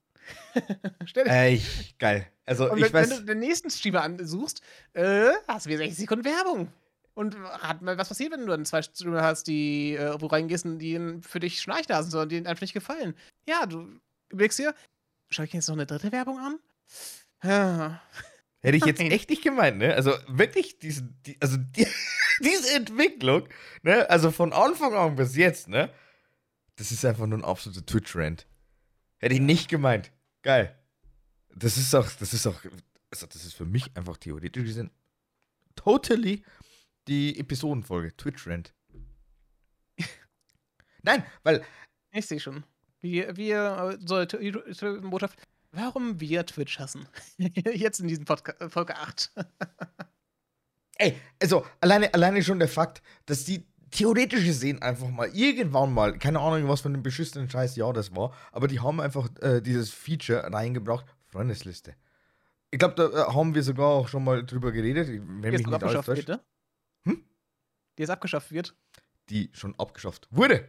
Stell dir Ey, geil. Also, und ich wenn, weiß. wenn du den nächsten Streamer ansuchst, äh, hast du wieder 60 Sekunden Werbung. Und hat mal, was passiert, wenn du dann zwei Streamer hast, die, äh, wo reingehst und die für dich Schnarchnasen sondern die einfach nicht gefallen? Ja, du überlegst dir, schau ich jetzt noch eine dritte Werbung an? Ja. Hätte ich jetzt echt nicht gemeint, ne? Also wirklich, diese, die, also die, diese Entwicklung, ne? Also von Anfang an bis jetzt, ne? Das ist einfach nur ein absoluter Twitch-Rant. Hätte ich nicht gemeint. Geil. Das ist auch, das ist auch, also das ist für mich einfach theoretisch gesehen totally die Episodenfolge. Twitch-Rant. Nein, weil. Ich sehe schon. Wir, wir, so, Botschaft, warum wir Twitch hassen. Jetzt in diesem Podcast, Folge 8. Ey, also alleine, alleine schon der Fakt, dass die theoretisch gesehen einfach mal irgendwann mal, keine Ahnung, was von dem beschissenen Scheiß Jahr das war, aber die haben einfach äh, dieses Feature reingebracht, Freundesliste. Ich glaube, da äh, haben wir sogar auch schon mal drüber geredet, wenn die mich nicht alles wird, ne? Hm? Die jetzt abgeschafft wird. Die schon abgeschafft wurde.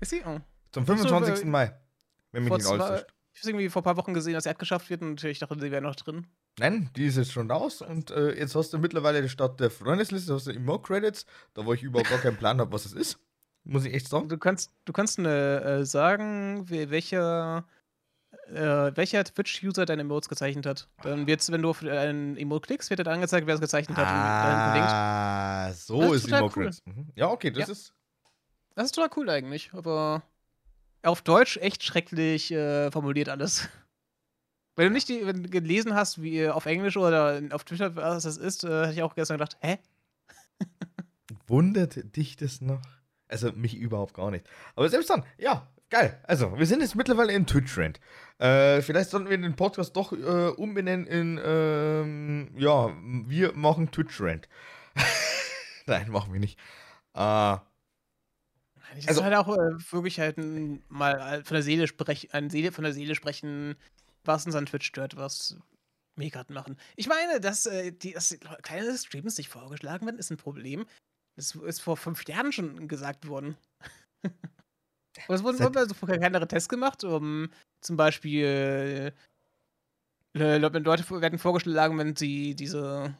Ist sie? Oh. Zum 25. So, äh, Mai. Wenn mich nicht alles täuscht. Ich habe irgendwie vor ein paar Wochen gesehen, dass sie abgeschafft wird und ich dachte, die wäre noch drin. Nein, die ist jetzt schon raus und äh, jetzt hast du mittlerweile statt der Freundesliste hast du immer Credits, da wo ich überhaupt gar keinen Plan habe, was es ist. Muss ich echt sagen. Du kannst, du kannst äh, sagen, welcher, äh, welcher Twitch-User deine Emotes gezeichnet hat. Dann wird's, wenn du auf einen Emote klickst, wird dir angezeigt, wer es gezeichnet hat. Ah, so ist, ist Emote cool. mhm. Ja, okay, das ja. ist. Das ist total cool eigentlich, aber auf Deutsch echt schrecklich äh, formuliert alles. Wenn du nicht die, wenn du gelesen hast, wie auf Englisch oder auf Twitter, was das ist, äh, hätte ich auch gestern gedacht, hä? Wundert dich das noch? Also mich überhaupt gar nicht. Aber selbst dann, ja, geil. Also, wir sind jetzt mittlerweile im Twitch-Trend. Äh, vielleicht sollten wir den Podcast doch äh, umbenennen in, ähm, ja, wir machen Twitch-Trend. Nein, machen wir nicht. Äh, das also, ist halt auch äh, wirklich halt ein, mal von der Seele sprechen, Seele, von der Seele sprechen, was uns an Twitch stört, was gerade machen. Ich meine, dass, äh, die, dass kleine Streams nicht vorgeschlagen werden, ist ein Problem. Das ist vor fünf Jahren schon gesagt worden. Und es wurden Seit also kleinere Tests gemacht, um zum Beispiel äh, Leute werden vorgeschlagen, wenn sie diese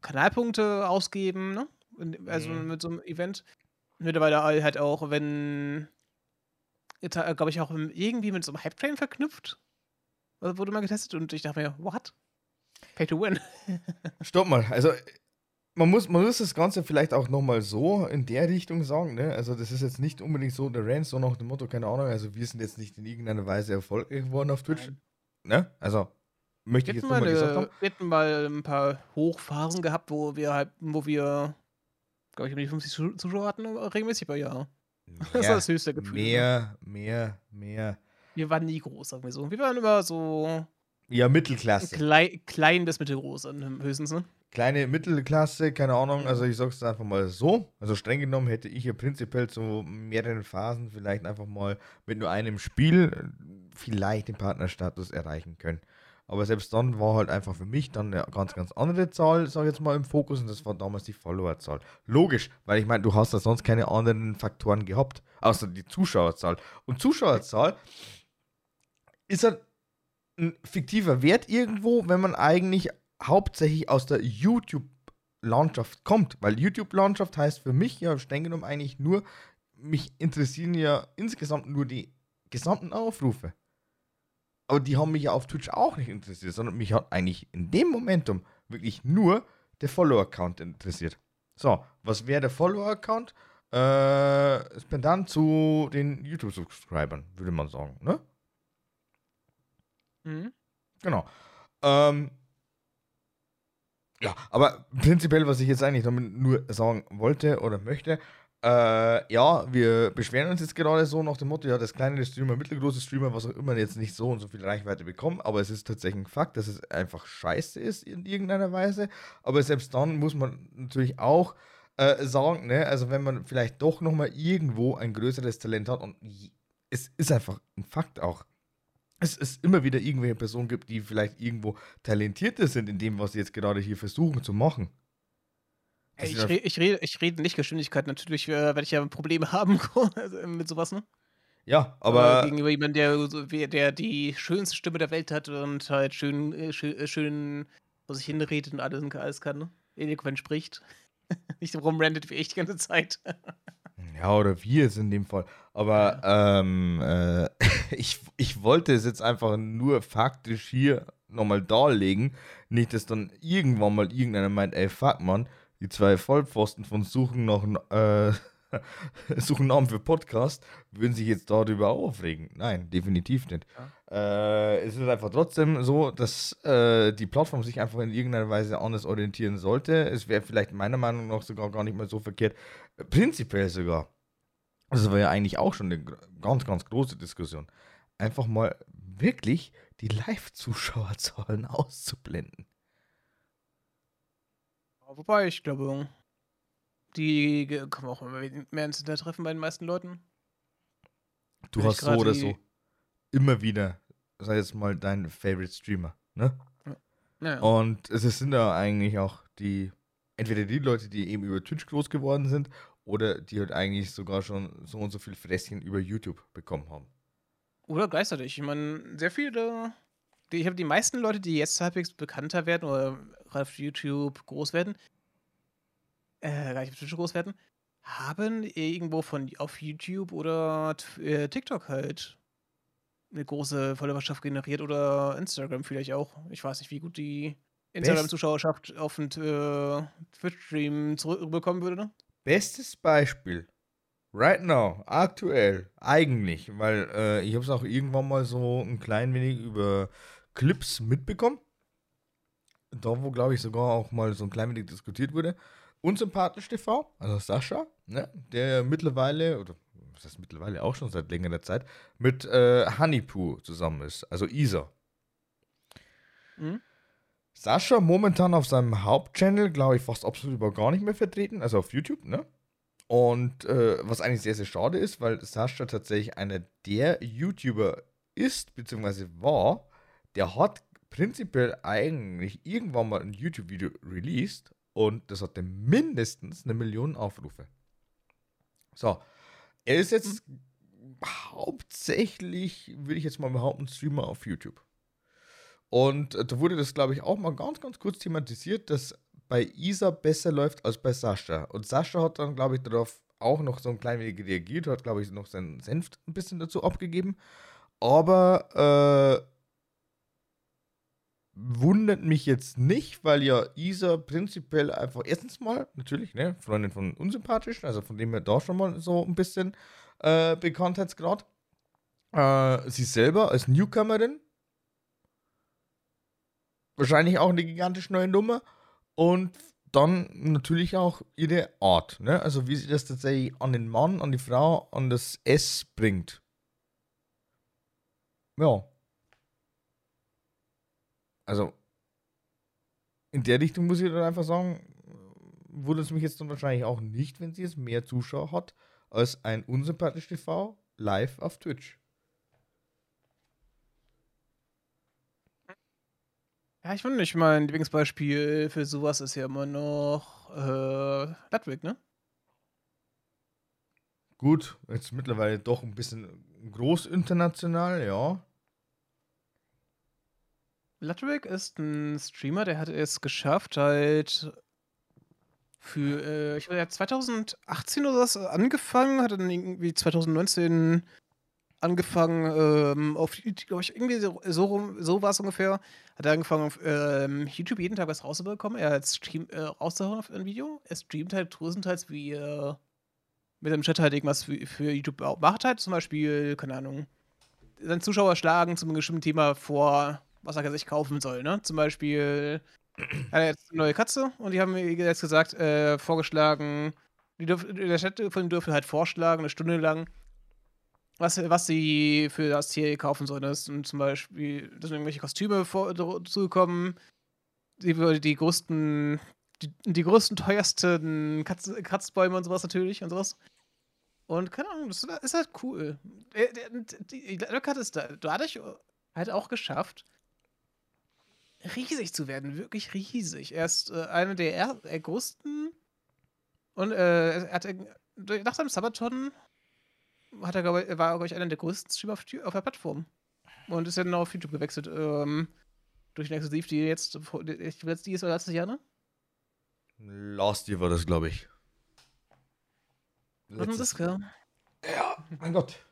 Kanalpunkte ausgeben, ne? Also mhm. mit so einem Event. Mittlerweile halt auch, wenn, glaube ich, auch irgendwie mit so einem Hype-Train verknüpft. Wurde mal getestet und ich dachte mir, what? Pay to win. Stopp mal, also man muss, man muss das Ganze vielleicht auch nochmal so in der Richtung sagen, ne? Also das ist jetzt nicht unbedingt so der Rant, so nach dem Motto, keine Ahnung, also wir sind jetzt nicht in irgendeiner Weise erfolgreich geworden auf Twitch. Nein. Ne? Also möchte ich jetzt mal, mal gesagt haben. Wir hatten mal ein paar Hochphasen gehabt, wo wir halt, wo wir glaube ich, um die 50 Zuschauer hatten regelmäßig per Jahr. Das war das höchste Gefühl. Mehr, mehr, mehr. Wir waren nie groß, sagen wir so. Wir waren immer so. Ja, Mittelklasse. Klei klein bis mittelgroß, höchstens, ne? Kleine Mittelklasse, keine Ahnung, also ich sag's einfach mal so. Also streng genommen hätte ich ja prinzipiell zu mehreren Phasen vielleicht einfach mal mit nur einem Spiel äh, vielleicht den Partnerstatus erreichen können. Aber selbst dann war halt einfach für mich dann eine ganz, ganz andere Zahl, sag ich jetzt mal, im Fokus und das war damals die Followerzahl. Logisch, weil ich meine, du hast da sonst keine anderen Faktoren gehabt, außer die Zuschauerzahl. Und Zuschauerzahl ist halt ein fiktiver Wert irgendwo, wenn man eigentlich hauptsächlich aus der YouTube-Landschaft kommt. Weil YouTube-Landschaft heißt für mich ja streng genommen eigentlich nur, mich interessieren ja insgesamt nur die gesamten Aufrufe. Aber die haben mich ja auf Twitch auch nicht interessiert, sondern mich hat eigentlich in dem Momentum wirklich nur der Follower-Account interessiert. So, was wäre der Follower-Account? Äh, pendant zu den YouTube-Subscribern, würde man sagen, ne? Mhm. Genau. Ähm, ja, aber prinzipiell, was ich jetzt eigentlich damit nur sagen wollte oder möchte, Äh, ja, wir beschweren uns jetzt gerade so nach dem Motto, ja, das kleine Streamer, mittelgroße Streamer, was auch immer, jetzt nicht so und so viel Reichweite bekommen, aber es ist tatsächlich ein Fakt, dass es einfach scheiße ist in irgendeiner Weise. Aber selbst dann muss man natürlich auch äh, sagen, ne, also wenn man vielleicht doch nochmal irgendwo ein größeres Talent hat und es ist einfach ein Fakt auch, es ist immer wieder irgendwelche Personen gibt, die vielleicht irgendwo talentierter sind in dem, was sie jetzt gerade hier versuchen zu machen. Ich, re ich, rede, ich rede nicht Geschwindigkeit. Natürlich äh, werde ich ja Probleme haben also, mit sowas, ne? Ja, aber. Äh, gegenüber jemandem, der, der die schönste Stimme der Welt hat und halt schön, äh, schön, äh, schön vor sich hinredet und alles, alles kann, ne? Eloquent spricht. nicht rumrendet wie ich die ganze Zeit. ja, oder wir es in dem Fall. Aber ja. ähm, äh, ich, ich wollte es jetzt einfach nur faktisch hier nochmal darlegen. Nicht, dass dann irgendwann mal irgendeiner meint, ey, fuck, man die zwei Vollpfosten von Suchen nach äh, Suchen Namen für Podcast würden sich jetzt darüber aufregen. Nein, definitiv nicht. Ja. Äh, es ist einfach trotzdem so, dass äh, die Plattform sich einfach in irgendeiner Weise anders orientieren sollte. Es wäre vielleicht meiner Meinung nach sogar gar nicht mal so verkehrt. Prinzipiell sogar. Das war ja eigentlich auch schon eine ganz, ganz große Diskussion. Einfach mal wirklich die Live-Zuschauerzahlen auszublenden. Wobei, ich glaube, die kommen auch immer mehr ins Hintertreffen bei den meisten Leuten. Du hast so oder so immer wieder, sag jetzt mal, dein Favorite Streamer, ne? Ja. Ja. Und es sind ja eigentlich auch die, entweder die Leute, die eben über Twitch groß geworden sind, oder die halt eigentlich sogar schon so und so viel Fresschen über YouTube bekommen haben. Oder gleichzeitig. Ich meine, sehr viele ich habe die meisten Leute, die jetzt halbwegs bekannter werden oder auf YouTube groß werden, äh, gar nicht auf Twitch groß werden, haben irgendwo von auf YouTube oder äh, TikTok halt eine große Followerschaft generiert oder Instagram vielleicht auch. Ich weiß nicht, wie gut die Instagram-Zuschauerschaft auf den äh, Twitch-Stream zurückbekommen würde. Ne? Bestes Beispiel. Right now, aktuell, eigentlich, weil äh, ich habe es auch irgendwann mal so ein klein wenig über Clips mitbekommen. Da, wo, glaube ich, sogar auch mal so ein klein wenig diskutiert wurde. Unsympathisch TV, also Sascha, ne, der mittlerweile, oder was heißt mittlerweile auch schon seit längerer Zeit, mit äh, Honeypoo zusammen ist, also Isa. Mhm. Sascha momentan auf seinem Hauptchannel, glaube ich, fast absolut über gar nicht mehr vertreten, also auf YouTube, ne? Und äh, was eigentlich sehr, sehr schade ist, weil Sascha tatsächlich einer der YouTuber ist, beziehungsweise war, der hat prinzipiell eigentlich irgendwann mal ein YouTube-Video released und das hatte mindestens eine Million Aufrufe. So, er ist jetzt hauptsächlich, würde ich jetzt mal behaupten, Streamer auf YouTube. Und äh, da wurde das, glaube ich, auch mal ganz, ganz kurz thematisiert, dass bei Isa besser läuft als bei Sascha. Und Sascha hat dann, glaube ich, darauf auch noch so ein klein wenig reagiert, hat, glaube ich, noch seinen Senf ein bisschen dazu abgegeben. Aber äh, wundert mich jetzt nicht, weil ja Isa prinzipiell einfach erstens mal, natürlich, ne, Freundin von Unsympathischen, also von dem her da schon mal so ein bisschen äh, Bekanntheitsgrad. Äh, sie selber als Newcomerin. Wahrscheinlich auch eine gigantisch neue Nummer. Und dann natürlich auch ihre Art, ne? Also wie sie das tatsächlich an den Mann, an die Frau, an das S bringt. Ja, also, in der Richtung muss ich dann einfach sagen, wundert es mich jetzt dann wahrscheinlich auch nicht, wenn sie jetzt mehr Zuschauer hat als ein unsympathisch TV live auf Twitch. Ja, ich finde nicht, mein Lieblingsbeispiel für sowas ist ja immer noch äh, Ludwig, ne? Gut, jetzt mittlerweile doch ein bisschen groß international, ja. Ludwig ist ein Streamer, der hat es geschafft, halt für, äh, ich weiß 2018 oder was angefangen, hat dann irgendwie 2019 angefangen, ähm, auf glaube ich, irgendwie so, so, so war es ungefähr, hat er angefangen, auf ähm, YouTube jeden Tag was rauszubekommen. Er hat Stream, äh, rauszuhauen auf ein Video. Er streamt halt größtenteils, wie er mit dem Chat halt irgendwas für, für YouTube macht, halt zum Beispiel, keine Ahnung, seinen Zuschauer schlagen zu einem bestimmten Thema vor was er sich kaufen soll. Ne? Zum Beispiel hat er jetzt eine neue Katze und die haben mir jetzt gesagt, äh, vorgeschlagen, die dürf, der Chat von ihm dürfte halt vorschlagen, eine Stunde lang, was, was sie für das Tier kaufen sollen. Das sind zum Beispiel, sind irgendwelche Kostüme zugekommen, die, die größten, die, die größten, teuersten Katz, Kratzbäume und sowas natürlich und sowas. Und keine Ahnung, das ist halt cool. Die Lök hat es dadurch halt auch geschafft, riesig zu werden, wirklich riesig. Er ist äh, einer der, er der größten und äh, er hat nach seinem Sabaton hat er, glaube ich, war, glaube ich, einer der größten Streamer auf, auf, der Plattform. Und ist ja dann auf YouTube gewechselt. Ähm, durch ein Exklusiv, die jetzt, ich letztes die ist oder letztes Jahr, ne? Last Year war das, glaube ich. Was ist das? Ja, mein Gott.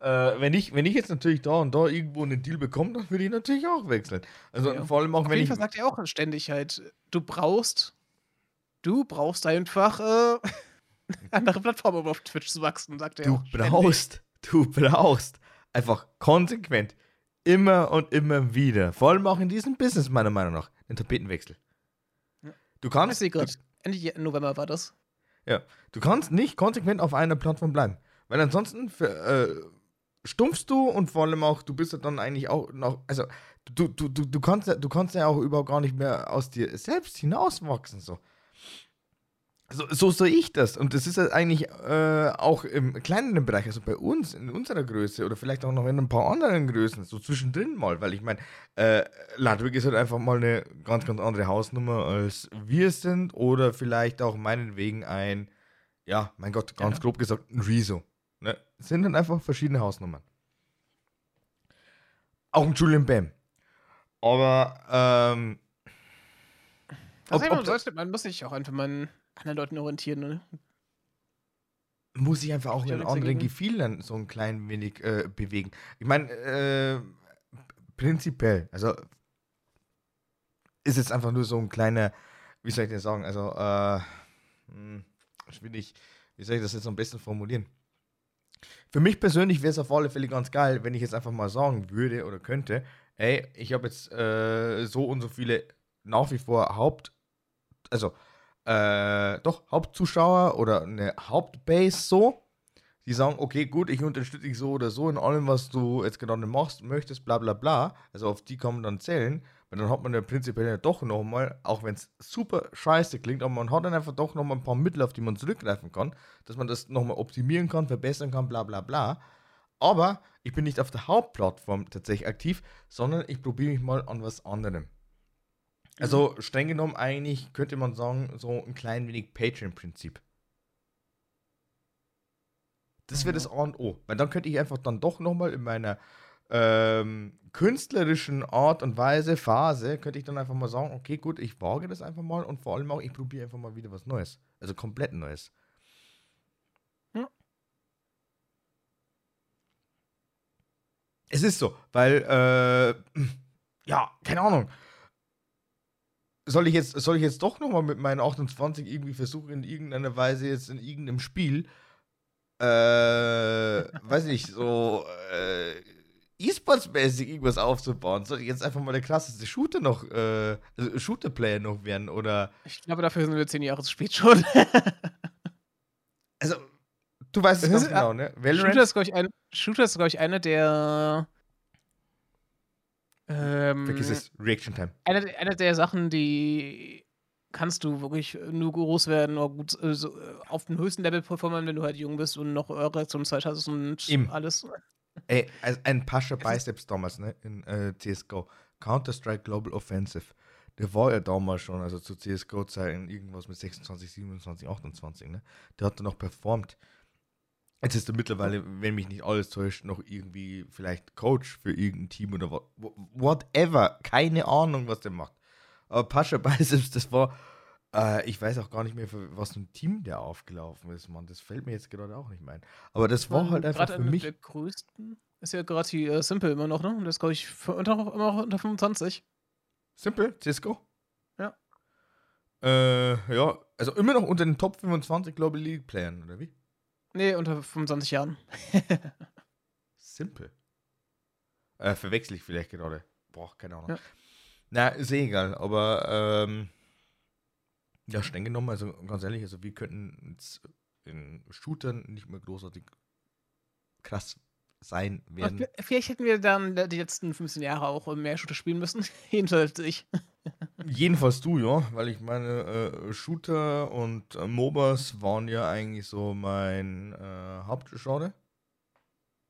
Äh, wenn, ich, wenn ich jetzt natürlich da und da irgendwo einen Deal bekomme, dann würde ich natürlich auch wechseln. Also ja. vor allem auch, Auf wenn jeden ich. Fall sagt er auch ständig halt, du brauchst, du brauchst einfach äh, andere Plattformen, um auf Twitch zu wachsen, sagt er Du auch. brauchst, du brauchst einfach konsequent immer und immer wieder, vor allem auch in diesem Business meiner Meinung nach, den Tapetenwechsel. Du kannst. Ich grad, Ende November war das. Ja, du kannst nicht konsequent auf einer Plattform bleiben, weil ansonsten für, äh, stumpfst du und vor allem auch, du bist ja dann eigentlich auch noch, also du, du, du, du, kannst, ja, du kannst ja auch überhaupt gar nicht mehr aus dir selbst hinauswachsen. So. So, so sehe ich das. Und das ist ja eigentlich äh, auch im kleineren Bereich, also bei uns, in unserer Größe oder vielleicht auch noch in ein paar anderen Größen, so zwischendrin mal, weil ich meine, äh, Ludwig ist halt einfach mal eine ganz, ganz andere Hausnummer als wir sind oder vielleicht auch meinetwegen ein, ja, mein Gott, ganz ja. grob gesagt, ein Rezo. Ne? Sind dann einfach verschiedene Hausnummern. Auch ein Julian Bam. Aber, ähm. Ob, ob, sollte, man muss sich auch einfach mal anderen Leuten orientieren, ne? Muss ich einfach auch in anderen Gefühlen so ein klein wenig äh, bewegen. Ich meine, äh, prinzipiell, also ist jetzt einfach nur so ein kleiner, wie soll ich das sagen, also, äh, hm, schwierig, wie soll ich das jetzt am besten formulieren? Für mich persönlich wäre es auf alle Fälle ganz geil, wenn ich jetzt einfach mal sagen würde oder könnte, ey, ich habe jetzt äh, so und so viele nach wie vor Haupt, also äh, doch Hauptzuschauer oder eine Hauptbase so, die sagen, okay, gut, ich unterstütze dich so oder so in allem, was du jetzt gerade machst, möchtest, bla bla bla. Also auf die man dann zählen, weil dann hat man ja prinzipiell ja doch nochmal, auch wenn es super scheiße klingt, aber man hat dann einfach doch nochmal ein paar Mittel, auf die man zurückgreifen kann, dass man das nochmal optimieren kann, verbessern kann, bla bla bla. Aber ich bin nicht auf der Hauptplattform tatsächlich aktiv, sondern ich probiere mich mal an was anderem. Also streng genommen eigentlich könnte man sagen, so ein klein wenig Patreon-Prinzip. Das wäre das A und O. Weil dann könnte ich einfach dann doch nochmal in meiner ähm, künstlerischen Art und Weise, Phase, könnte ich dann einfach mal sagen, okay, gut, ich wage das einfach mal und vor allem auch, ich probiere einfach mal wieder was Neues. Also komplett Neues. Ja. Es ist so, weil, äh, ja, keine Ahnung soll ich jetzt, soll ich jetzt doch nochmal mit meinen 28 irgendwie versuchen, in irgendeiner Weise jetzt in irgendeinem Spiel, äh, weiß nicht, so, äh, E-Sports-mäßig irgendwas aufzubauen? Soll jetzt einfach mal der klassische Shooter noch, äh, also Shooter-Player noch werden oder. Ich glaube, dafür sind wir zehn Jahre zu spät schon. also, du weißt es ganz genau, ne? Valorant? Shooter ist, glaube ich, ein, Shooter ist, glaube ich, einer der ähm, Vergiss es, Reaction Time. Eine, eine der Sachen, die kannst du wirklich nur groß werden oder gut äh, so, äh, auf dem höchsten Level performen, wenn du halt jung bist und noch Reaktionszeit hast und Im. alles. Ey, ein Pascha Biceps damals, ne, in äh, CSGO. Counter-Strike Global Offensive. Der war ja damals schon, also zu CSGO-Zeiten, irgendwas mit 26, 27, 28, ne? Der hat dann noch performt. Jetzt ist er mittlerweile, wenn mich nicht alles täuscht, noch irgendwie vielleicht Coach für irgendein Team oder whatever. Keine Ahnung, was der macht. Aber Pascha Biceps, das war, äh, ich weiß auch gar nicht mehr, für was für ein Team der aufgelaufen ist, Mann. Das fällt mir jetzt gerade auch nicht mehr ein. Aber das war halt einfach für mich. Der größten ist ja gerade die äh, Simple immer noch, ne? Und das glaube ich unter, immer noch unter 25. Simple? Cisco? Ja. Äh, ja, also immer noch unter den Top 25 Global League Playern, oder wie? Nee, unter 25 Jahren. Simpel. Äh, verwechsel ich vielleicht gerade. Boah, keine Ahnung. Ja. Na, ist eh egal, aber ähm, Ja, streng genommen, also ganz ehrlich, also wir könnten in Shootern nicht mehr großartig krass sein werden. Vielleicht hätten wir dann die letzten 15 Jahre auch mehr Shooter spielen müssen. Jedenfalls ich. Jedenfalls du, ja, weil ich meine, äh, Shooter und äh, MOBAs waren ja eigentlich so mein äh, Hauptgenre.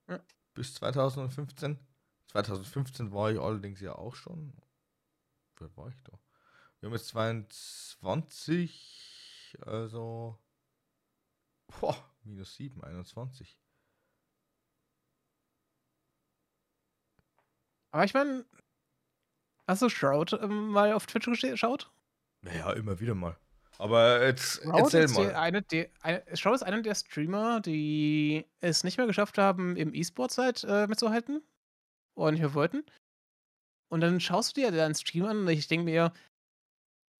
Ja. Bis 2015. 2015 war ich allerdings ja auch schon. Wie war ich da? Wir haben jetzt 22, also. Boah, minus 7, 21. Aber ich meine, hast du Shroud ähm, mal auf Twitch geschaut? Naja, immer wieder mal. Aber jetzt Shroud erzähl ist mal. Eine, die, eine, Shroud ist einer der Streamer, die es nicht mehr geschafft haben, im E-Sport halt äh, mitzuhalten. Oder nicht mehr wollten. Und dann schaust du dir deinen Stream an und ich denke mir,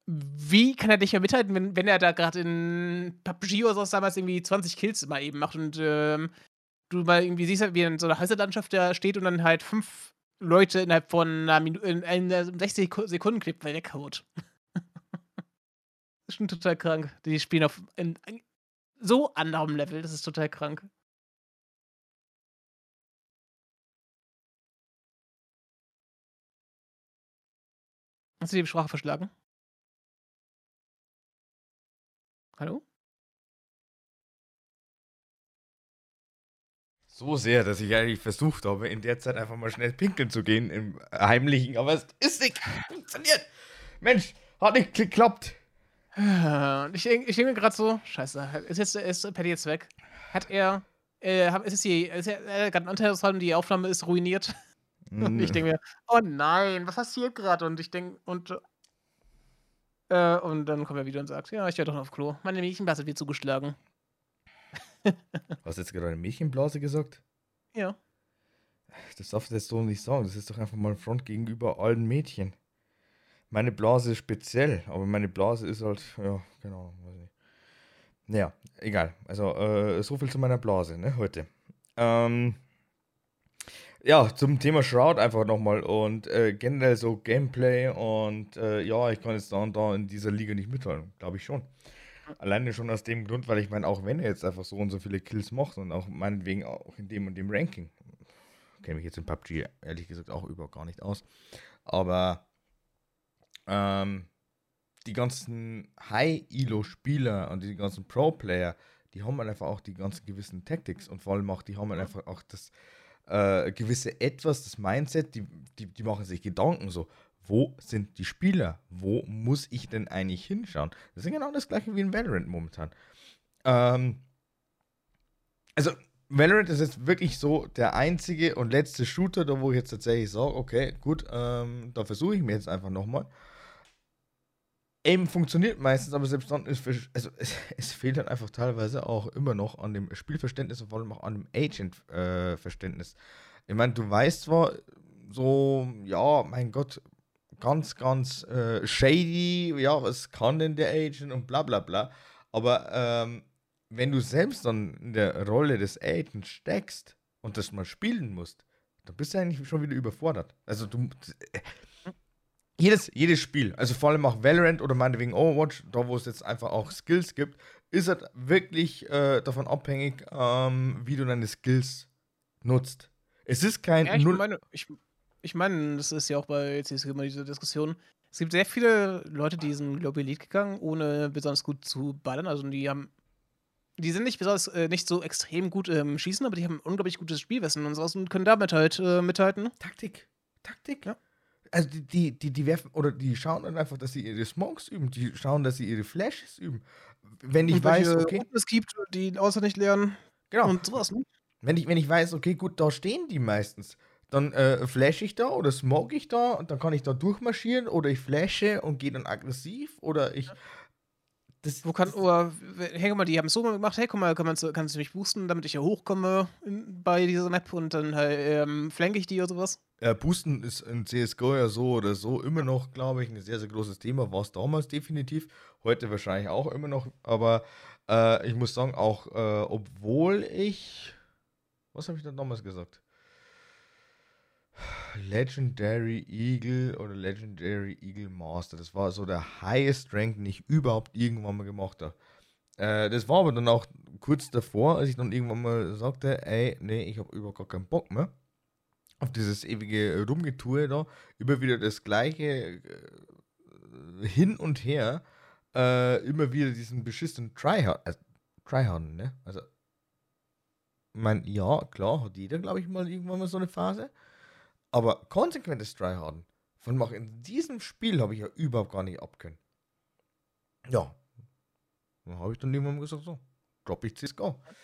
wie kann er dich ja mithalten, wenn, wenn er da gerade in PUBG oder so damals irgendwie 20 Kills mal eben macht und ähm, du mal irgendwie siehst, wie in so einer Häuserlandschaft da steht und dann halt fünf Leute innerhalb von einer Minute, in, in 60 Sekunden Clip weghaut. das ist schon total krank. Die spielen auf in, in so anderem Level, das ist total krank. Hast du die Sprache verschlagen? Hallo? So sehr, dass ich eigentlich versucht habe, in der Zeit einfach mal schnell pinkeln zu gehen im Heimlichen, aber es ist nicht funktioniert. Mensch, hat nicht geklappt. Ich, ich denke mir gerade so, scheiße, ist jetzt ist Paddy jetzt weg? Hat er, äh, ist es die, ist er, gerade einen die Aufnahme ist ruiniert? Und ich denke mir, oh nein, was passiert gerade? Und ich denke, und äh, und dann kommt er wieder und sagt, ja, ich werde doch noch auf Klo. Meine Mädchenblase wird zugeschlagen. Hast du jetzt gerade eine Mädchenblase gesagt? Ja. Das darfst du jetzt so nicht sagen. Das ist doch einfach mal ein Front gegenüber allen Mädchen. Meine Blase ist speziell, aber meine Blase ist halt, ja, genau, weiß nicht. Naja, egal. Also, äh, so viel zu meiner Blase, ne, heute. Ähm, ja, zum Thema Shroud einfach nochmal und äh, generell so Gameplay und äh, ja, ich kann jetzt da und da in dieser Liga nicht mithalten, glaube ich schon. Alleine schon aus dem Grund, weil ich meine, auch wenn er jetzt einfach so und so viele Kills macht und auch meinetwegen auch in dem und dem Ranking, kenne mich jetzt in PUBG ehrlich gesagt auch über gar nicht aus, aber ähm, die ganzen High-Elo-Spieler und die ganzen Pro-Player, die haben halt einfach auch die ganzen gewissen Tactics und vor allem auch, die haben halt einfach auch das äh, gewisse Etwas, das Mindset, die, die, die machen sich Gedanken so, wo sind die Spieler? Wo muss ich denn eigentlich hinschauen? Das ist genau das gleiche wie in Valorant momentan. Ähm, also, Valorant ist jetzt wirklich so der einzige und letzte Shooter, da wo ich jetzt tatsächlich sage, okay, gut, ähm, da versuche ich mir jetzt einfach nochmal. Aim funktioniert meistens, aber selbst dann ist also es, es, fehlt dann einfach teilweise auch immer noch an dem Spielverständnis und vor allem auch an dem Agent-Verständnis. Äh, ich meine, du weißt zwar so, ja, mein Gott, ganz, ganz äh, shady, ja, was kann denn der Agent und bla bla bla. Aber ähm, wenn du selbst dann in der Rolle des Agents steckst und das mal spielen musst, dann bist du eigentlich schon wieder überfordert. Also du. Äh, jedes, jedes Spiel, also vor allem auch Valorant oder meinetwegen Overwatch, da wo es jetzt einfach auch Skills gibt, ist es wirklich äh, davon abhängig, ähm, wie du deine Skills nutzt. Es ist kein ja, ich Null. Meine, ich, ich meine, das ist ja auch bei jetzt immer diese Diskussion. Es gibt sehr viele Leute, die sind Global Elite gegangen, ohne besonders gut zu ballern. Also die haben. Die sind nicht besonders äh, nicht so extrem gut im Schießen, aber die haben unglaublich gutes Spielwissen und sowas und können damit halt äh, mithalten. Taktik. Taktik, ja also die, die, die werfen, oder die schauen dann einfach, dass sie ihre Smokes üben, die schauen, dass sie ihre Flashes üben. Wenn ich weiß, okay. Es gibt, die außer nicht lernen. Genau. Und sowas, ne? Wenn ich, wenn ich weiß, okay, gut, da stehen die meistens, dann äh, flash ich da oder smoke ich da und dann kann ich da durchmarschieren oder ich flashe und gehe dann aggressiv oder ich. Ja. Das, Wo kann, oder, hey, guck mal, die haben es so gemacht, hey, guck mal, kann man, kannst du mich boosten, damit ich hier hochkomme in, bei dieser Map und dann halt, ähm, flanke ich die oder sowas? Ja, Boosten ist in CSGO ja so oder so immer noch, glaube ich, ein sehr, sehr großes Thema. War es damals definitiv, heute wahrscheinlich auch immer noch. Aber äh, ich muss sagen, auch äh, obwohl ich. Was habe ich denn damals gesagt? Legendary Eagle oder Legendary Eagle Master. Das war so der highest Rank, den ich überhaupt irgendwann mal gemacht habe. Äh, das war aber dann auch kurz davor, als ich dann irgendwann mal sagte, ey, nee, ich habe überhaupt gar keinen Bock mehr auf dieses ewige Rumgetue da, immer wieder das gleiche äh, hin und her, äh, immer wieder diesen beschissenen Tryhard, äh, Tryhard, ne? Also, ich meine, ja, klar, hat jeder, glaube ich, mal irgendwann mal so eine Phase. Aber konsequentes Tryharden von Mach in diesem Spiel habe ich ja überhaupt gar nicht abkönnen. Ja. Dann habe ich dann irgendwann mal gesagt, so, drop ich CSGO. Ja,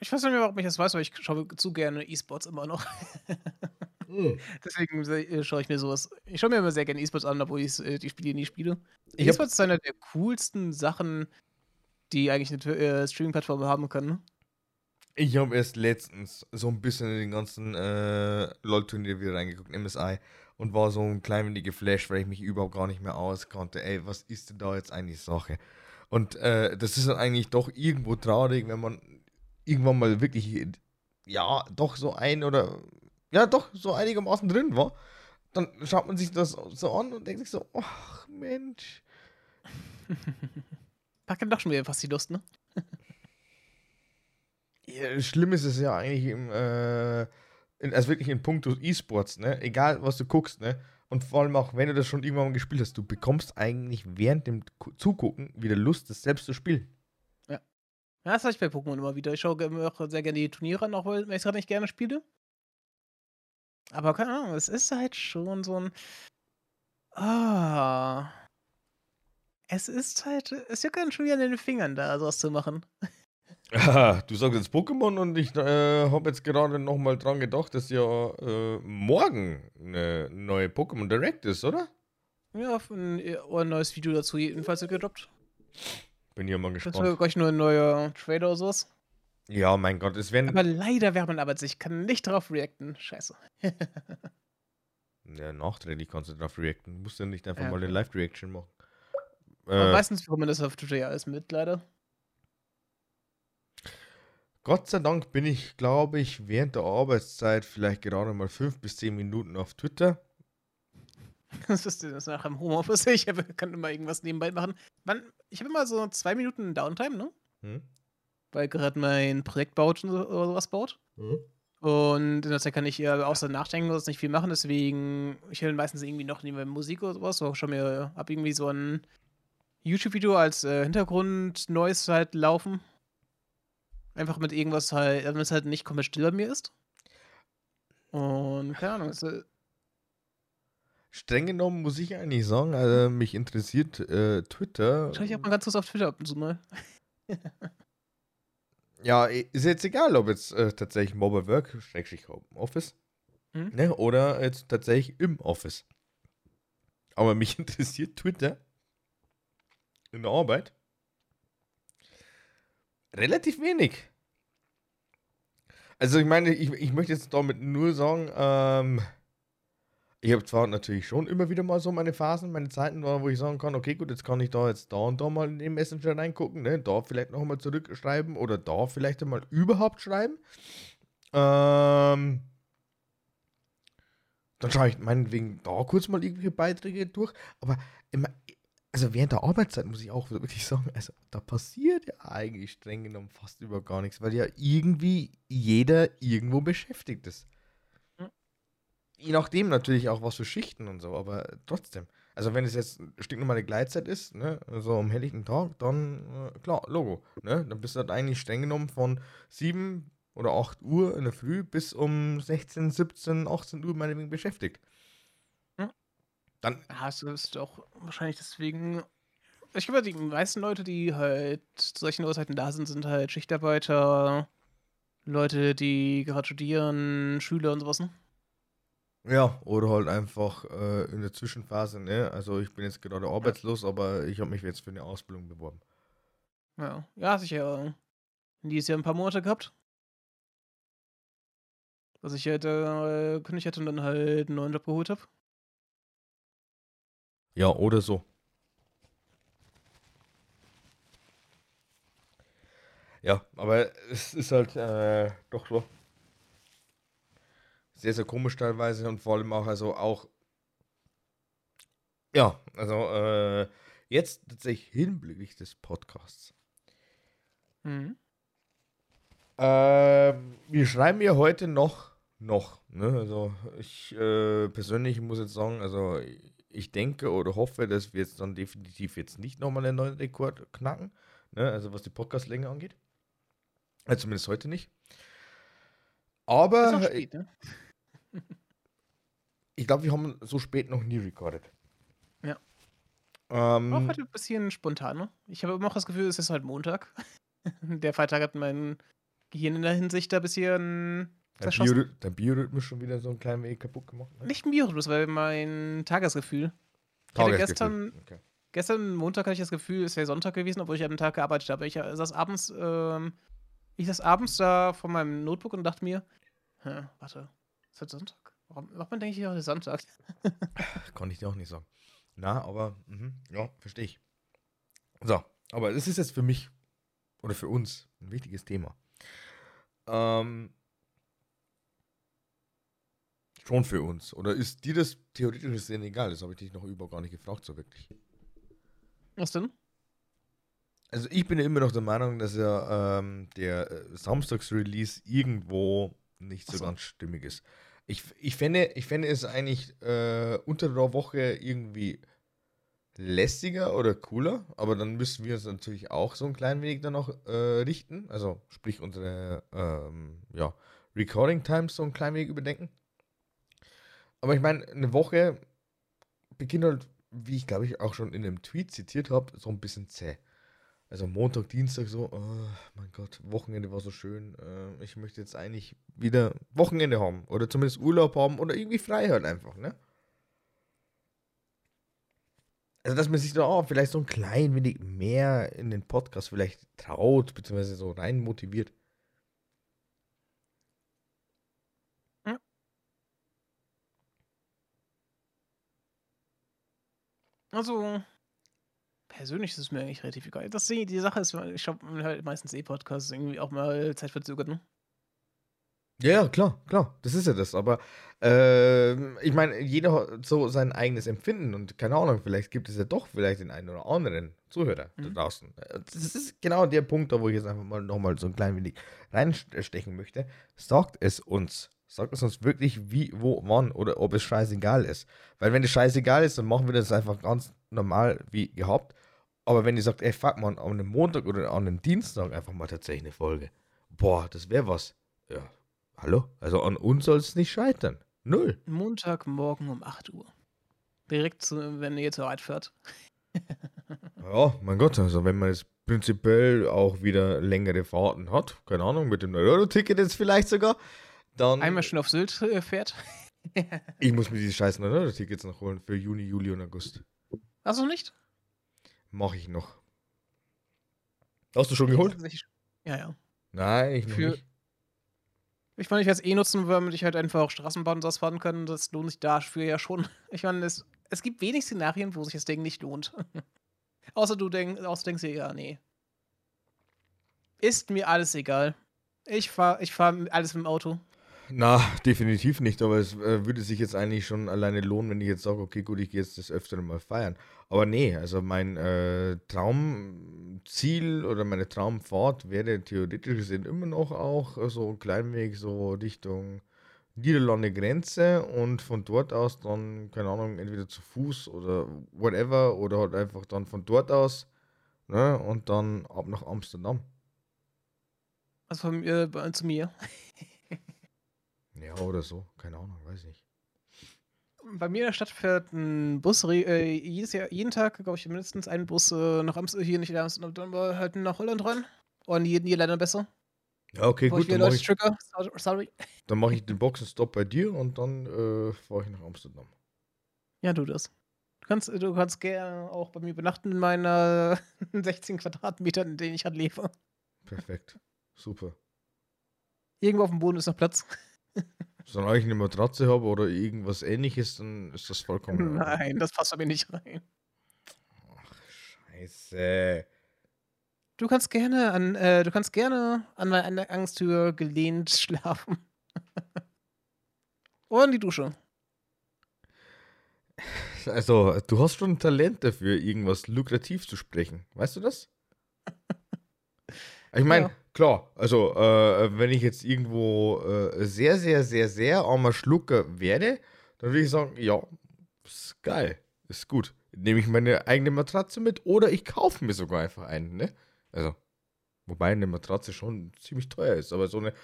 ich weiß nicht mehr, warum ich das weiß, aber ich schaue zu gerne E-Sports immer noch. mm. Deswegen äh, schaue ich mir sowas. Ich schaue mir immer sehr gerne E-Sports an, obwohl ich äh, die Spiele nie spiele. E-Sports ist eine der coolsten Sachen, die eigentlich eine äh, Streaming-Plattform haben kann. Ne? Ich habe erst letztens so ein bisschen in den ganzen äh, LOL-Turnier wieder reingeguckt, MSI, und war so ein klein wenig geflasht, weil ich mich überhaupt gar nicht mehr auskonnte. Ey, was ist denn da jetzt eigentlich Sache? Und äh, das ist dann eigentlich doch irgendwo traurig, wenn man irgendwann mal wirklich, ja, doch so ein oder, ja, doch so einigermaßen drin war. Dann schaut man sich das so an und denkt sich so, ach Mensch. Packt dann doch schon wieder fast die Lust, ne? Ja, schlimm ist es ja eigentlich im, äh, in, also wirklich in puncto E-Sports, ne? Egal, was du guckst, ne? Und vor allem auch, wenn du das schon irgendwann mal gespielt hast, du bekommst eigentlich während dem Zugucken wieder Lust, das selbst zu spielen. Ja. Das habe ich bei Pokémon immer wieder. Ich schaue auch sehr gerne die Turniere an, auch weil ich es gerade nicht gerne spiele. Aber keine Ahnung, es ist halt schon so ein. Ah. Es ist halt. Es juckt schon wieder in den Fingern, da sowas zu machen. Ah, du sagst jetzt Pokémon und ich äh, habe jetzt gerade nochmal dran gedacht, dass ja äh, morgen eine neue Pokémon Direct ist, oder? Ja, ein, ein neues Video dazu jedenfalls gedroppt. Bin ja mal gespannt. Das gleich nur ein neuer Trailer oder sowas. Ja, mein Gott, es werden. Aber leider man aber ich kann nicht darauf reacten. Scheiße. ja, nachträglich kannst du darauf reacten. Du musst ja nicht einfach ja, okay. mal eine Live-Reaction machen. Äh, meistens bekommt man das auf Twitter ja alles mit, leider. Gott sei Dank bin ich, glaube ich, während der Arbeitszeit vielleicht gerade mal fünf bis zehn Minuten auf Twitter. Das ist das nach dem Homeoffice. Ich kann immer irgendwas nebenbei machen. Man, ich habe immer so zwei Minuten Downtime, ne? Hm? Weil gerade mein Projekt baut oder sowas baut. Hm? Und in der Zeit kann ich eher außer nachdenken oder nicht viel machen. Deswegen, ich höre meistens irgendwie noch neben Musik oder sowas. Oder schon mir ab irgendwie so ein YouTube-Video als äh, Hintergrund Neues halt laufen. Einfach mit irgendwas halt, damit es halt nicht komplett still bei mir ist. Und keine Ahnung, es, äh Streng genommen muss ich eigentlich sagen, also mich interessiert äh, Twitter. Schau ich auch mal ganz kurz auf Twitter ab und zu mal. ja, ist jetzt egal, ob jetzt äh, tatsächlich Mobile Work, Schrägstrich Office, hm? ne, oder jetzt tatsächlich im Office. Aber mich interessiert Twitter in der Arbeit relativ wenig. Also ich meine, ich, ich möchte jetzt damit nur sagen, ähm, ich habe zwar natürlich schon immer wieder mal so meine Phasen, meine Zeiten, wo ich sagen kann, okay, gut, jetzt kann ich da jetzt da und da mal in den Messenger reingucken, ne? da vielleicht noch mal zurückschreiben oder da vielleicht einmal überhaupt schreiben. Ähm, dann schaue ich meinetwegen da kurz mal irgendwelche Beiträge durch, aber immer, also während der Arbeitszeit muss ich auch wirklich sagen, also da passiert ja eigentlich streng genommen fast über gar nichts, weil ja irgendwie jeder irgendwo beschäftigt ist. Je nachdem natürlich auch was für Schichten und so, aber trotzdem. Also wenn es jetzt stinknormale Gleitzeit ist, ne, so am helllichten Tag, dann äh, klar, Logo, ne, dann bist du halt eigentlich streng genommen von 7 oder 8 Uhr in der Früh bis um 16, 17, 18 Uhr meinetwegen beschäftigt. Dann hast du es doch wahrscheinlich deswegen. Ich glaube, die meisten Leute, die halt zu solchen Uhrzeiten da sind, sind halt Schichtarbeiter, Leute, die gerade studieren, Schüler und sowas, ne? Ja, oder halt einfach äh, in der Zwischenphase, ne? Also ich bin jetzt gerade arbeitslos, ja. aber ich habe mich jetzt für eine Ausbildung beworben. Ja, ja, sicher. Dieses Jahr ein paar Monate gehabt. Dass ich halt äh, gekündigt hätte und dann halt einen neuen Job geholt habe. Ja, oder so. Ja, aber es ist halt äh, doch so. Sehr, sehr komisch teilweise und vor allem auch, also auch, ja, also äh, jetzt tatsächlich hinblicklich des Podcasts. Mhm. Ähm, wir schreiben ja heute noch, noch, ne? Also ich äh, persönlich muss jetzt sagen, also ich denke oder hoffe, dass wir jetzt dann definitiv jetzt nicht nochmal einen neuen Rekord knacken, ne? Also was die Podcastlänge angeht. Also zumindest heute nicht. Aber spät, ne? Ich glaube, wir haben so spät noch nie recorded. Ja. Ähm, Auch heute ein bisschen spontan, ne? Ich habe immer noch das Gefühl, es ist halt Montag. Der Freitag hat mein Gehirn in der Hinsicht da ein bisschen. Biorhyth dein Biorhythmus schon wieder so ein klein wenig kaputt gemacht. Ne? Nicht Biorhythmus, weil mein Tagesgefühl. Tagesgefühl. gestern, Okay. gestern Montag hatte ich das Gefühl, es wäre Sonntag gewesen, obwohl ich an dem Tag gearbeitet habe. Ich äh, saß abends, ähm, ich saß abends da vor meinem Notebook und dachte mir, Hä, warte, ist heute Sonntag? Warum, warum denke ich heute Sonntag? Kann ich dir auch nicht sagen. Na, aber, mhm, ja, verstehe ich. So, aber das ist jetzt für mich oder für uns ein wichtiges Thema. Ähm, schon für uns. Oder ist dir das theoretisch gesehen egal? Das habe ich dich noch über gar nicht gefragt, so wirklich. Was denn? Also ich bin ja immer noch der Meinung, dass ja ähm, der äh, Samstags-Release irgendwo nicht so so. ganz stimmig ist. Ich, ich, fände, ich fände es eigentlich äh, unter der Woche irgendwie lästiger oder cooler, aber dann müssen wir uns natürlich auch so ein klein wenig dann noch äh, richten, also sprich unsere ähm, ja, Recording Times so ein klein wenig überdenken. Aber ich meine, eine Woche beginnt halt, wie ich glaube ich auch schon in einem Tweet zitiert habe, so ein bisschen zäh. Also Montag, Dienstag so, oh mein Gott, Wochenende war so schön. Äh, ich möchte jetzt eigentlich wieder Wochenende haben oder zumindest Urlaub haben oder irgendwie frei halt einfach, ne? Also, dass man sich da auch vielleicht so ein klein wenig mehr in den Podcast vielleicht traut, beziehungsweise so rein motiviert. Also, persönlich ist es mir eigentlich relativ egal. Das, die, die Sache ist, ich schaue halt meistens eh Podcasts irgendwie auch mal zeitverzögert, ne? Ja, ja, klar, klar, das ist ja das. Aber ähm, ich meine, jeder hat so sein eigenes Empfinden und keine Ahnung, vielleicht gibt es ja doch vielleicht den einen oder anderen Zuhörer da Mhm. draußen. Äh, Das ist genau der Punkt, da wo ich jetzt einfach mal nochmal so ein klein wenig reinstechen möchte. Sagt es uns. Sagt es uns wirklich, wie, wo, wann oder ob es scheißegal ist. Weil wenn es scheißegal ist, dann machen wir das einfach ganz normal wie gehabt. Aber wenn ihr sagt, ey, fuck man, an einem Montag oder an einem Dienstag einfach mal tatsächlich eine Folge. Boah, das wäre was. Ja, hallo? Also an uns soll es nicht scheitern. Null. Montagmorgen um 8 Uhr. Direkt, zu, wenn ihr zur Arbeit fährt. Ja, mein Gott, also wenn man jetzt prinzipiell auch wieder längere Fahrten hat, keine Ahnung, mit dem Euro-Ticket jetzt vielleicht sogar, dann. Einmal schon auf Sylt äh, fährt. Ich muss mir diese scheiß Euro-Tickets noch holen für Juni, Juli und August. Achso, nicht? Mache ich noch. Hast du schon geholt? Ja, ja. Nein, ich Für- nicht. Ich meine, ich werde es eh nutzen, weil ich halt einfach auch Straßenbahn und das fahren kann. Das lohnt sich dafür ja schon. Ich meine, es, es gibt wenig Szenarien, wo sich das Ding nicht lohnt. außer du denk, außer denkst dir, ja, nee. Ist mir alles egal. Ich fahre ich fahr alles mit dem Auto. Na, definitiv nicht, aber es äh, würde sich jetzt eigentlich schon alleine lohnen, wenn ich jetzt sage, okay, gut, ich gehe jetzt das öftere mal feiern. Aber nee, also mein äh, Traumziel oder meine Traumfahrt wäre theoretisch gesehen immer noch auch äh, so ein Kleinweg so Richtung Niederlande Grenze und von dort aus dann, keine Ahnung, entweder zu Fuß oder whatever oder halt einfach dann von dort aus ne, und dann ab nach Amsterdam. Also von äh, zu mir. Ja, oder so, keine Ahnung, weiß nicht. Bei mir in der Stadt fährt ein Bus äh, jedes Jahr, jeden Tag, glaube ich, mindestens ein Bus äh, nach Amsterdam, hier nicht Amsterdam, dann halt nach Holland rein. Und die Niederländer besser. Ja, okay, ich gut, dann mache ich, trigger. Sorry-. Dann mache ich den Boxenstopp bei dir und dann äh, fahre ich nach Amsterdam. Ja, du das. Du kannst, du kannst gerne auch bei mir übernachten in meiner 16 Quadratmetern, in denen ich halt lebe. Perfekt. Super. Irgendwo auf dem Boden ist noch Platz. Solange ich eine Matratze habe oder irgendwas ähnliches, dann ist das vollkommen. Nein, das passt mir nicht rein. Ach, scheiße. Du kannst gerne an, äh, du kannst gerne an meiner Angstür gelehnt schlafen. Oder in die Dusche. Also, du hast schon ein Talent dafür, irgendwas lukrativ zu sprechen. Weißt du das? Ich meine, Ja. klar, also, äh, wenn ich jetzt irgendwo äh, sehr, sehr, sehr, sehr armer Schlucker werde, dann würde ich sagen, ja, ist geil, ist gut. Nehme ich meine eigene Matratze mit oder ich kaufe mir sogar einfach einen, ne? Also, wobei eine Matratze schon ziemlich teuer ist, aber so eine,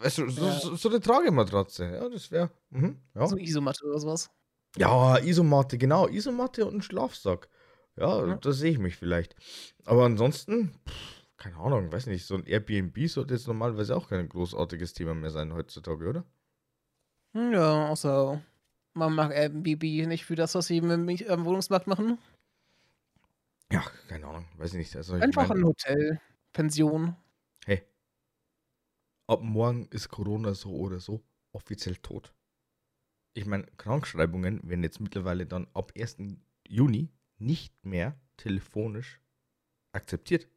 weißt du, so, Ja. so, so eine Tragematratze, ja, das wäre, mhm, ja. So Isomatte oder sowas. Ja, Isomatte, genau. Isomatte und ein Schlafsack. Ja, Ja. da sehe ich mich vielleicht. Aber ansonsten, pff, keine Ahnung, weiß nicht, so ein Airbnb sollte jetzt normalerweise auch kein großartiges Thema mehr sein heutzutage, oder? Ja, außer man mag Airbnb nicht für das, was sie im Miet- am Wohnungsmarkt machen. Ja, keine Ahnung, weiß ich nicht. Also ich Einfach mein, ein Hotel, Pension. hey, ab morgen ist Corona so oder so offiziell tot. Ich meine, Krankschreibungen werden jetzt mittlerweile dann ab 1. Juni nicht mehr telefonisch akzeptiert.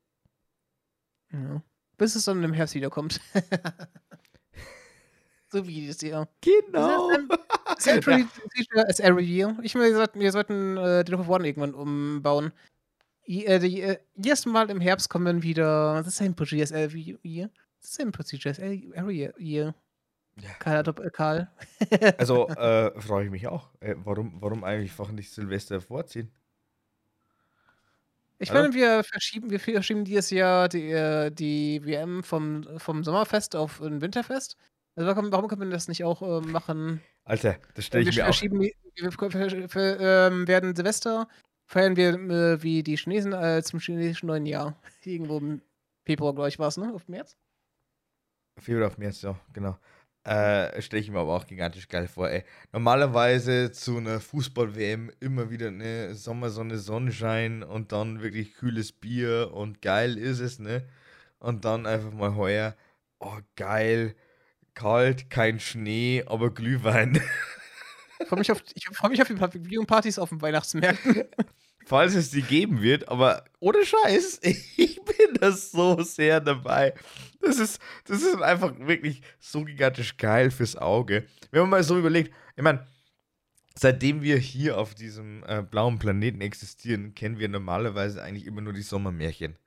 Ja. Bis es dann im Herbst wiederkommt. so wie dieses Jahr. Genau. Das ist ein Entry Procedure as every year. Ich meine, wir sollten, wir sollten äh, den Hof One irgendwann umbauen. I, äh, die, äh, jedes Mal im Herbst kommen wieder the same procedure as every year. The same procedure as every year. Ja. Karl, äh, Karl. Also äh, frage ich mich auch, äh, warum, warum eigentlich einfach nicht Silvester vorziehen? Ich meine, wir verschieben, wir verschieben dieses Jahr die, äh, die WM vom, vom Sommerfest auf ein Winterfest. Also warum, warum können wir das nicht auch äh, machen? Alter, das stelle wir ich mir auch. verschieben, die- wir ver- ähm, werden Silvester feiern wir äh, wie die Chinesen äh, zum chinesischen neuen Jahr. Irgendwo im Februar, glaube ich, war es, ne? Auf März? Februar auf März, ja, genau. Äh, stelle ich mir aber auch gigantisch geil vor, ey. Normalerweise zu einer Fußball-WM immer wieder eine Sommersonne, Sonnenschein und dann wirklich kühles Bier und geil ist es, ne? Und dann einfach mal heuer, oh geil, kalt, kein Schnee, aber Glühwein. Ich freue mich auf, ich freu mich auf die Pavillon-Partys auf den Weihnachtsmärkten. falls es die geben wird, aber ohne Scheiß, ich bin das so sehr dabei. Das ist, das ist einfach wirklich so gigantisch geil fürs Auge. Wenn man mal so überlegt, ich meine, seitdem wir hier auf diesem äh, blauen Planeten existieren, kennen wir normalerweise eigentlich immer nur die Sommermärchen.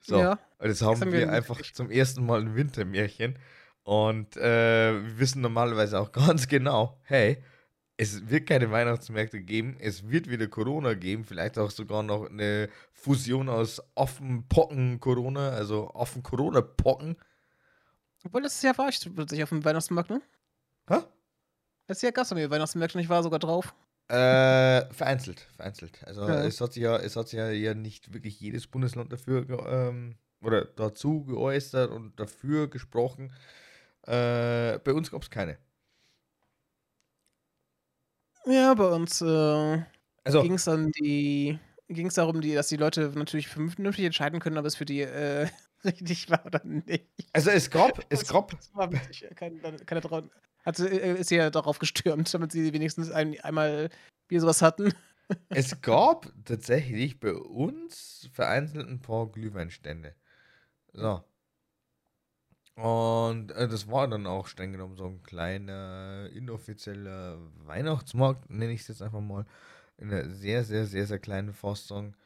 So, Ja. und jetzt haben haben wir wir einfach zum ersten Mal ein Wintermärchen und äh, wir wissen normalerweise auch ganz genau, hey, es wird keine Weihnachtsmärkte geben, es wird wieder Corona geben, vielleicht auch sogar noch eine Fusion aus Affenpocken-Corona, also Affen-Corona-Pocken. Obwohl, letztes Jahr war ich plötzlich auf dem Weihnachtsmarkt, ne? Hä? Letztes Jahr gab es bei mir Weihnachtsmärkte und ich war sogar drauf. Äh, vereinzelt, vereinzelt. Also Ja. es hat sich ja, es hat sich ja, ja nicht wirklich jedes Bundesland dafür ähm, oder dazu geäußert und dafür gesprochen. Äh, bei uns gab es keine. Ja, bei uns äh, Also, ging es dann die ging es darum, die, dass die Leute natürlich vernünftig entscheiden können, ob es für die äh, richtig war oder nicht. also es gab, es witzig. Keine, keine hat, sie- äh, ist ja darauf gestürmt, damit sie wenigstens ein, einmal Bier sowas hatten. es gab tatsächlich bei uns vereinzelt ein paar Glühweinstände. So. Und äh, das war dann auch streng genommen so ein kleiner, inoffizieller Weihnachtsmarkt, nenne ich es jetzt einfach mal. In einer sehr, sehr, sehr, sehr kleinen Fassung.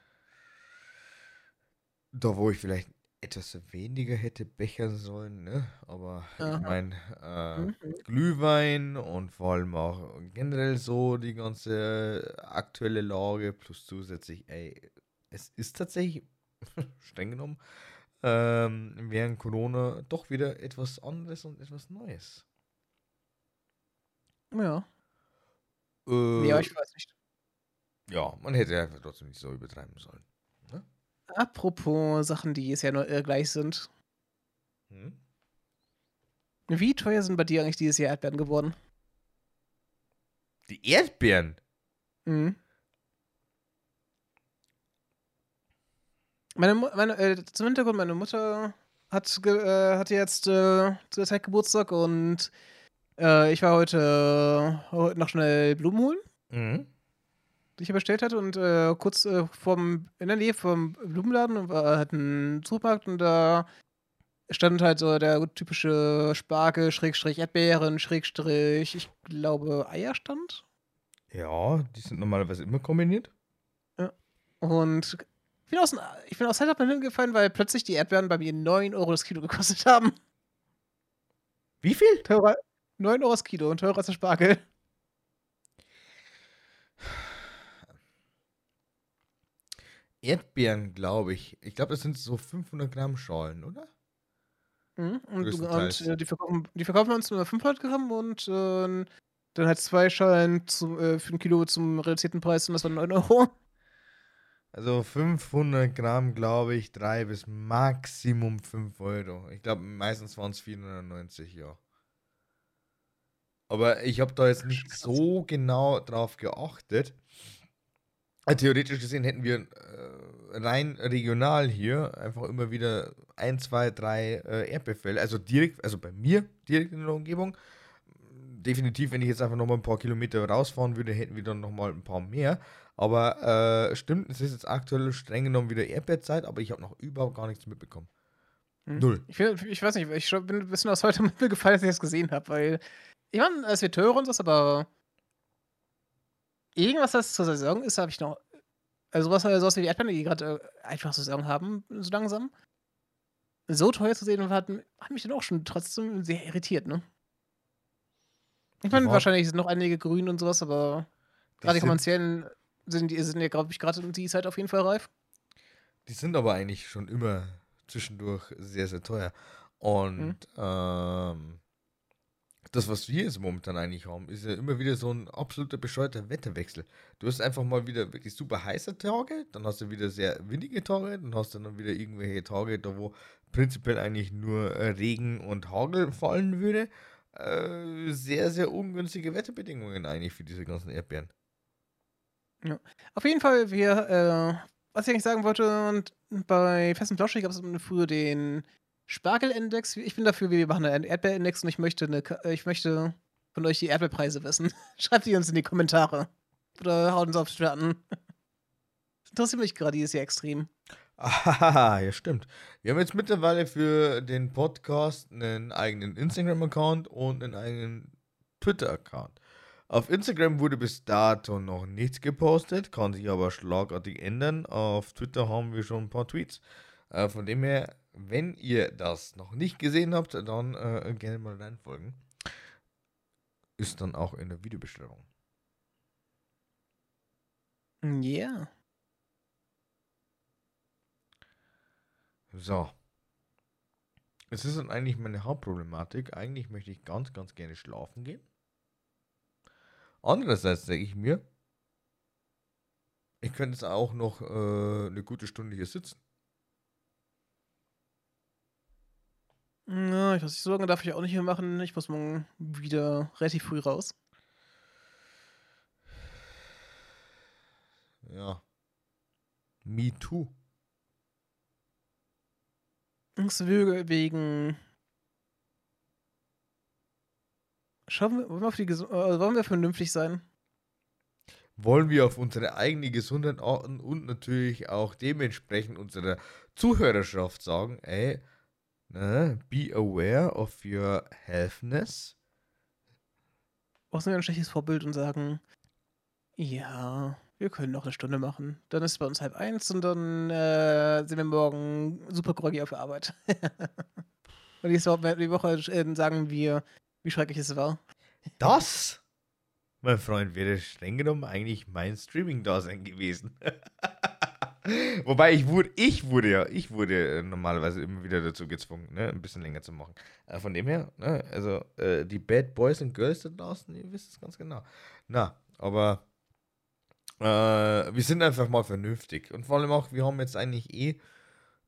Da, wo ich vielleicht etwas weniger hätte bechern sollen, ne? Aber Aha. ich meine, äh, Mhm. Glühwein und vor allem auch generell so die ganze aktuelle Lage plus zusätzlich, ey, es ist tatsächlich streng genommen ähm, während Corona doch wieder etwas anderes und etwas Neues. Ja. Äh, ja, ich weiß nicht. ja, man hätte einfach trotzdem nicht so übertreiben sollen. Apropos Sachen, die es ja nur äh, gleich sind. Hm? Wie teuer sind bei dir eigentlich dieses Jahr Erdbeeren geworden? Die Erdbeeren. Mhm. Meine, meine, äh, zum Hintergrund, meine Mutter hat, ge, äh, hatte jetzt äh, zu der Zeit Geburtstag und äh, ich war heute, äh, heute noch schnell Blumen holen, Mhm. die ich ja bestellt hatte und äh, kurz äh, vorm, in der Nähe vom Blumenladen war halt ein Supermarkt und da stand halt so der typische Spargel, Schrägstrich Erdbeeren, Schrägstrich, ich glaube Eierstand. Ja, die sind normalerweise immer kombiniert. Und ich bin aus, ich bin aus Setup hingefallen, weil plötzlich die Erdbeeren bei mir 9 Euro das Kilo gekostet haben. Wie viel? Teurer, 9 Euro das Kilo und teurer als der Spargel. Erdbeeren, glaube ich. Ich glaube, das sind so 500 Gramm Schalen, oder? Mhm. Und, und äh, die, verkaufen, die verkaufen uns nur 500 Gramm und äh, dann halt zwei Schalen zum, äh, für ein Kilo zum reduzierten Preis und das waren 9 Euro. Also 500 Gramm, glaube ich, 3 bis Maximum 5 Euro. Ich glaube, meistens waren es 490, ja. Aber ich habe da jetzt nicht so genau drauf geachtet. Äh, Theoretisch gesehen hätten wir äh, rein regional hier einfach immer wieder ein, zwei, drei äh, Erdbeerfälle. Also direkt, also bei mir direkt in der Umgebung. Definitiv, wenn ich jetzt einfach nochmal ein paar Kilometer rausfahren würde, hätten wir dann nochmal ein paar mehr. Aber äh, stimmt, es ist jetzt aktuell streng genommen wieder Erdbeerzeit, aber ich habe noch überhaupt gar nichts mitbekommen. Hm. Null. Ich, ich weiß nicht, ich bin ein bisschen aus heute Mittel gefallen, als ich das gesehen habe, weil ich meine, es wird teurer und so, aber irgendwas, das zur Saison ist, habe ich noch. Also was sowas wie die Erdbeeren, die gerade äh, einfach Saison haben, so langsam. So teuer zu sehen, hat, hat mich dann auch schon trotzdem sehr irritiert, ne? Ich meine, wahrscheinlich sind noch einige grün und sowas, aber gerade die kommerziellen sind, die sind ja, glaube ich, gerade in die Zeit auf jeden Fall reif. Die sind aber eigentlich schon immer zwischendurch sehr, sehr teuer. Und Mhm. ähm, das, was wir jetzt momentan eigentlich haben, ist ja immer wieder so ein absoluter bescheuerter Wetterwechsel. Du hast einfach mal wieder wirklich super heiße Tage, dann hast du wieder sehr windige Tage, dann hast du dann wieder irgendwelche Tage, da wo prinzipiell eigentlich nur äh, Regen und Hagel fallen würde. Äh, sehr, sehr ungünstige Wetterbedingungen eigentlich für diese ganzen Erdbeeren. Auf jeden Fall, wir, äh, was ich eigentlich sagen wollte, und bei Fest und Flauschig gab es früher den Spargelindex. Ich bin dafür, wir machen einen Erdbeerindex und ich möchte, eine, äh, ich möchte von euch die Erdbeerpreise wissen. Schreibt die uns in die Kommentare. Oder haut uns auf Twitter. Das interessiert mich gerade dieses Jahr extrem. Ah, ja, stimmt. Wir haben jetzt mittlerweile für den Podcast einen eigenen Instagram-Account und einen eigenen Twitter-Account. Auf Instagram wurde bis dato noch nichts gepostet, kann sich aber schlagartig ändern. Auf Twitter haben wir schon ein paar Tweets. Äh, von dem her, wenn ihr das noch nicht gesehen habt, dann äh, gerne mal reinfolgen. Ist dann auch in der Videobeschreibung. Ja. So. Es ist dann eigentlich meine Hauptproblematik. Eigentlich möchte ich ganz, ganz gerne schlafen gehen. Andererseits denke ich mir, ich könnte jetzt auch noch äh, eine gute Stunde hier sitzen. Ja, ich weiß nicht, so lange darf ich auch nicht mehr machen. Ich muss morgen wieder relativ früh raus. Ja. Me too. Deswegen. Schauen wir, wollen wir, auf die, äh, wollen wir vernünftig sein? Wollen wir auf unsere eigene Gesundheit achten und natürlich auch dementsprechend unserer Zuhörerschaft sagen, ey, ne, be aware of your healthness. Brauchen wir ein schlechtes Vorbild und sagen, ja, wir können noch eine Stunde machen. Dann ist es bei uns halb eins und dann äh, sind wir morgen super groggy auf der Arbeit. und die Woche äh, sagen wir, wie schrecklich es war. Das, mein Freund, wäre streng genommen eigentlich mein Streaming-Dasein gewesen. Wobei ich wurde, ich wurde ja, ich wurde äh, normalerweise immer wieder dazu gezwungen, ne, ein bisschen länger zu machen. Äh, von dem her, ne, also äh, die Bad Boys und Girls da draußen, ihr wisst es ganz genau. Na, aber äh, wir sind einfach mal vernünftig. Und vor allem auch, wir haben jetzt eigentlich eh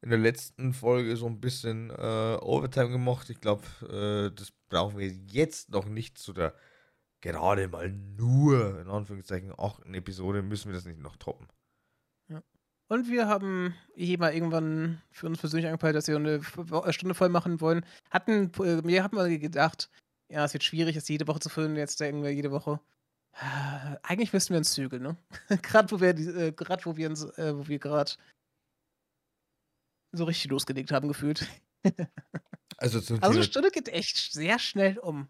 in der letzten Folge so ein bisschen äh, Overtime gemacht. Ich glaube, äh, das brauchen wir jetzt noch nicht zu der gerade mal nur, in Anführungszeichen, achten Episode, müssen wir das nicht noch toppen. Und wir haben hier mal irgendwann für uns persönlich angepeilt, dass wir eine Stunde voll machen wollen. Hatten, äh, wir haben mal gedacht, ja, es wird schwierig, das jede Woche zu füllen. Jetzt denken wir jede Woche. äh, Eigentlich müssten wir uns zügeln, ne? gerade wo wir, äh, gerade wo wir uns, äh, wo wir gerade so richtig losgelegt haben, gefühlt. Also zum Also, eine Stunde geht echt sehr schnell um.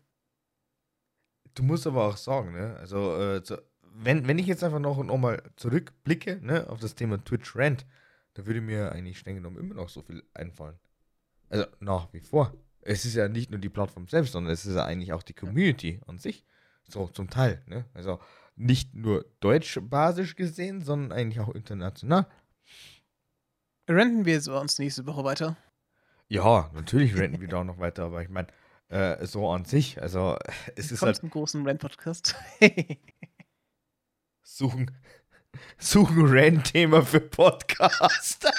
du musst aber auch sagen, ne? Also, äh, zu, wenn, wenn ich jetzt einfach noch, noch mal zurückblicke, ne, auf das Thema Twitch Rant, da würde mir eigentlich streng genommen immer noch so viel einfallen. Also nach wie vor. Es ist ja nicht nur die Plattform selbst, sondern es ist ja eigentlich auch die Community an sich. So zum Teil, ne? Also nicht nur deutschbasisch gesehen, sondern eigentlich auch international. Renten wir so uns nächste Woche weiter. Ja, natürlich renten wir da auch noch weiter, aber ich meine, äh, so an sich, also es ist Kommt halt einen großen Rant-Podcast. suchen, suchen Rant-Thema für Podcast.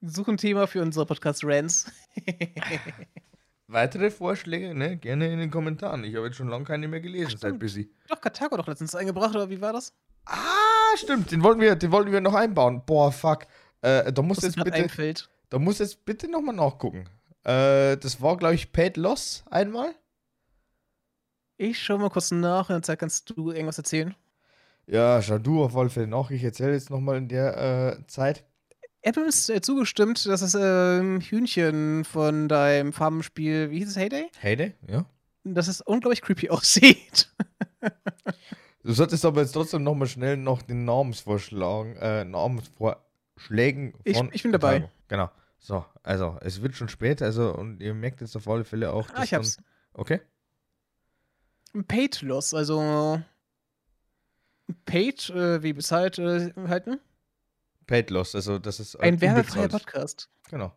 Suchen Thema für unsere Podcast-Rants. Weitere Vorschläge, ne? Gerne in den Kommentaren. Ich habe jetzt schon lange keine mehr gelesen, seit stimmt. Busy. Doch, Katago doch letztens eingebracht, oder wie war das? Ah, stimmt, den wollten wir, den wollten wir noch einbauen. Boah, fuck. Äh, da muss jetzt bitte, einfällt. da muss jetzt bitte nochmal nachgucken. Äh, das war, glaube ich, Paid Loss einmal. Ich schau mal kurz nach, der Zeit kannst du irgendwas erzählen. Ja, schau du auf alle Fälle nach. Ich erzähle jetzt nochmal in der äh, Zeit. Apple ist äh, zugestimmt, dass das ähm, Hühnchen von deinem Farbenspiel, wie hieß es, Heyday? Heyday, ja. Dass es unglaublich creepy aussieht. Du solltest aber jetzt trotzdem nochmal schnell noch den Namensvorschlagen, äh, Namensvorschlägen von. Ich- ich bin dabei. Genau. So, also, es wird schon spät, also, und ihr merkt jetzt auf alle Fälle auch, Ah, ich hab's. dann. Okay. Paid Loss, also Paid, äh, wie bezahlt äh, halten. Paid Loss, also, das ist. Ein werbefreier. Podcast. Genau.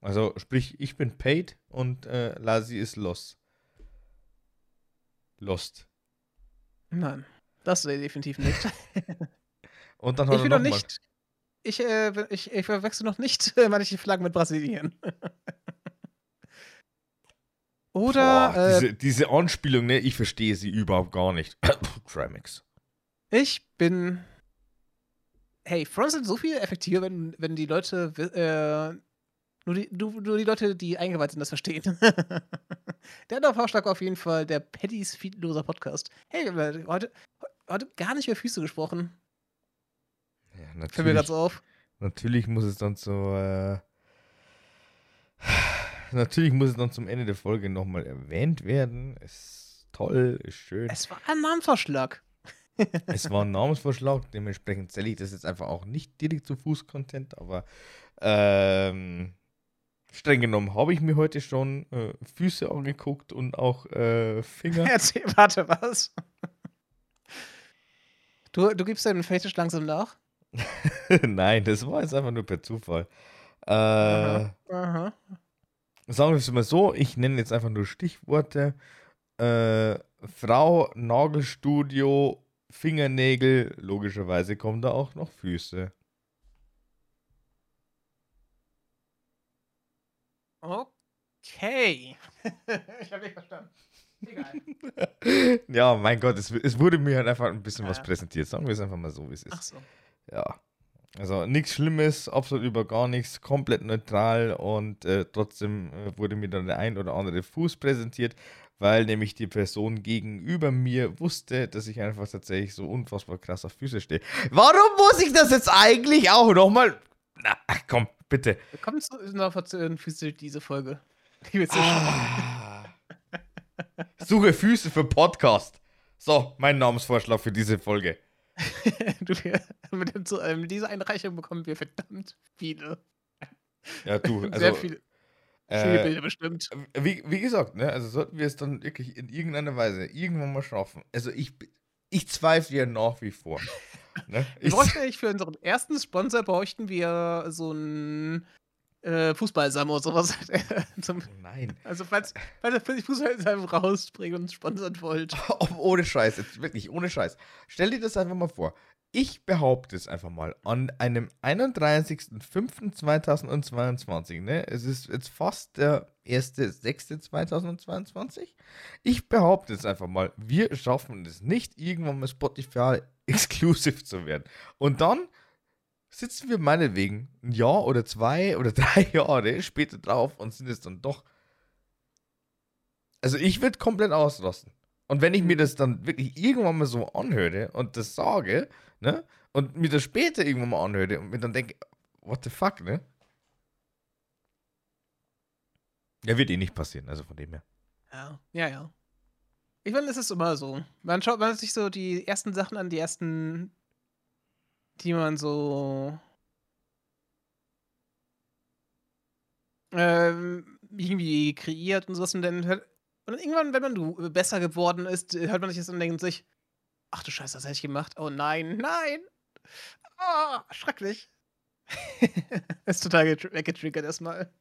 Also, sprich, ich bin paid und äh, Lasi ist lost. Lost. Nein, das äh, definitiv nicht. Und dann ich will noch mal- nicht. Ich, äh, ich, ich verwechsel noch nicht äh, manche Flaggen mit Brasilien. Oder Boah, äh, diese, diese Anspielung, ne, ich verstehe sie überhaupt gar nicht. Trimax. ich bin. Hey, Fronts sind so viel effektiver, wenn, wenn die Leute. Nur, die, nur, nur die Leute, die eingeweiht sind, das verstehen. der andere Vorschlag war auf jeden Fall der Paddys feedloser Podcast. Hey, heute, heute gar nicht über Füße gesprochen. Ja, Fällt mir natürlich, so auf. natürlich muss es dann so, äh, natürlich muss es dann zum Ende der Folge nochmal erwähnt werden. Ist toll, ist schön. Es war ein Namenvorschlag. Es war ein Namensvorschlag, dementsprechend zähle ich das jetzt einfach auch nicht direkt zu Fuß-Content, aber ähm, streng genommen habe ich mir heute schon äh, Füße angeguckt und auch äh, Finger. Erzähl, warte, was? Du, du gibst deinen Fetisch langsam nach? Nein, das war jetzt einfach nur per Zufall. Äh, Aha. Aha. sagen wir es mal so, ich nenne jetzt einfach nur Stichworte. Äh, Frau, Nagelstudio, Fingernägel, logischerweise kommen da auch noch Füße. Okay. ich habe nicht verstanden. Egal. ja, mein Gott, es, es wurde mir halt einfach ein bisschen was Ja. präsentiert. Sagen wir es einfach mal so, wie es Ach ist. so. Ja. Also nichts Schlimmes, absolut über gar nichts, komplett neutral und äh, trotzdem äh, wurde mir dann der ein oder andere Fuß präsentiert, weil nämlich die Person gegenüber mir wusste, dass ich einfach tatsächlich so unfassbar krass auf Füße stehe. Warum muss ich das jetzt eigentlich auch nochmal? Na, ach komm, bitte. Willkommen zu Innovation Füße diese Folge. Ah. Suche Füße für Podcast. So, mein Namensvorschlag für diese Folge. du, mit, dem, zu- äh, mit dieser Einreichung bekommen wir verdammt viele. Ja, du, Sehr also, viele, viele äh, Bilder bestimmt. Wie, wie gesagt, ne, also sollten wir es dann wirklich in irgendeiner Weise irgendwann mal schaffen. Also ich, ich zweifle ja nach wie vor. Ne? Wir ich, bräuchten eigentlich für unseren ersten Sponsor bräuchten wir so ein äh, Fußballsammer oder sowas. Zum, nein, also falls, falls ihr Fußballsammer rausbringen und sponsern wollt. ohne Scheiß, jetzt wirklich ohne Scheiß. Stell dir das einfach mal vor. Ich behaupte es einfach mal an einem 31.05.2022, ne? Es ist jetzt fast der 1.06.2022. Ich behaupte es einfach mal, wir schaffen es nicht, irgendwann mal Spotify exclusive zu werden. Und dann sitzen wir meinetwegen ein Jahr oder zwei oder drei Jahre später drauf und sind es dann doch. Also ich würde komplett ausrasten. Und wenn ich mir das dann wirklich irgendwann mal so anhöre und das sage, ne, und mir das später irgendwann mal anhöre und mir dann denke, what the fuck, ne? Ja, wird eh nicht passieren, also von dem her. Ja, ja, ja. Ich meine, es ist immer so. Man schaut man sich so die ersten Sachen an, die ersten, die man so ähm, irgendwie kreiert und sowas und dann hört, und dann irgendwann, wenn man du besser geworden ist, hört man sich das und denkt sich, ach du Scheiße, was hätte ich gemacht? Oh nein, nein! Oh, schrecklich. ist total weggetriggert erstmal.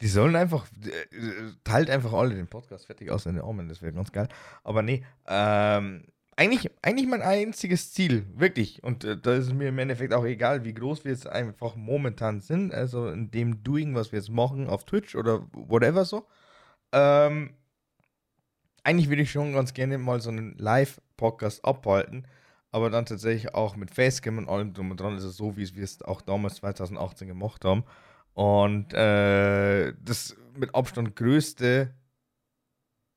Die sollen einfach, äh, teilt einfach alle den Podcast fertig aus in den Armen, das wäre ganz geil. Aber nee, ähm, eigentlich, eigentlich mein einziges Ziel, wirklich, und äh, da ist mir im Endeffekt auch egal, wie groß wir jetzt einfach momentan sind, also in dem Doing, was wir jetzt machen auf Twitch oder whatever so. Ähm, eigentlich würde ich schon ganz gerne mal so einen Live-Podcast abhalten, aber dann tatsächlich auch mit Facecam und allem drum und dran ist es so, wie wir es auch damals 2018 gemacht haben. Und äh, das mit Abstand größte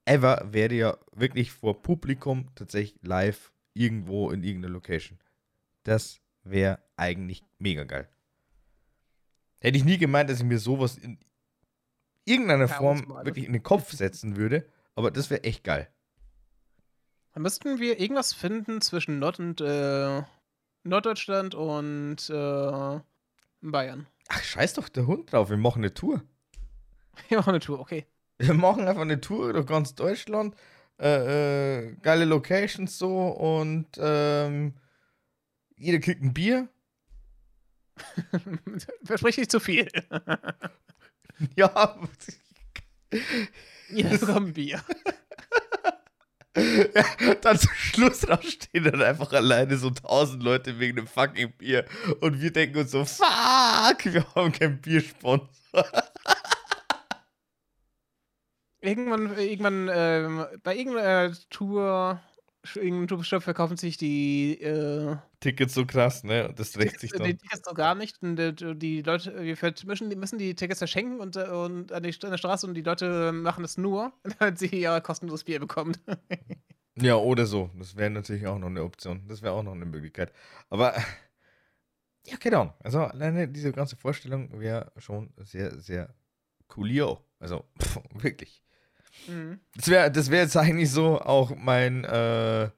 ever wäre ja wirklich vor Publikum tatsächlich live irgendwo in irgendeiner Location. Das wäre eigentlich mega geil. Hätte ich nie gemeint, dass ich mir sowas in irgendeiner Form wirklich in den Kopf setzen würde, aber das wäre echt geil. Dann müssten wir irgendwas finden zwischen Nord und äh, Norddeutschland und äh, Bayern. Ach, scheiß doch der Hund drauf, wir machen eine Tour. Wir machen eine Tour, okay. Wir machen einfach eine Tour durch ganz Deutschland. Äh, äh, geile Locations so und ähm, jeder kriegt ein Bier. Versprich nicht zu viel. ja. Jeder bekommt ein Bier. Ja, dann zum Schluss stehen dann einfach alleine so tausend Leute wegen dem fucking Bier. Und wir denken uns so, fuck, wir haben kein Biersponsor. irgendwann, irgendwann ähm, bei irgendeiner Tour, irgendeinem Tourstopp verkaufen sich die äh, Tickets so krass, ne? Und das rächt sich dann. Die Tickets so gar nicht. Und die, die Leute, wir müssen, müssen die Tickets verschenken und, äh, und an, die, an der Straße und die Leute machen es nur, damit sie ja kostenloses Bier bekommen. ja, oder so. Das wäre natürlich auch noch eine Option. Das wäre auch noch eine Möglichkeit. Aber ja, keine Ahnung. Also alleine diese ganze Vorstellung wäre schon sehr, sehr coolio. Also pff, wirklich. Mhm. Das wäre das wär jetzt eigentlich so auch mein, äh,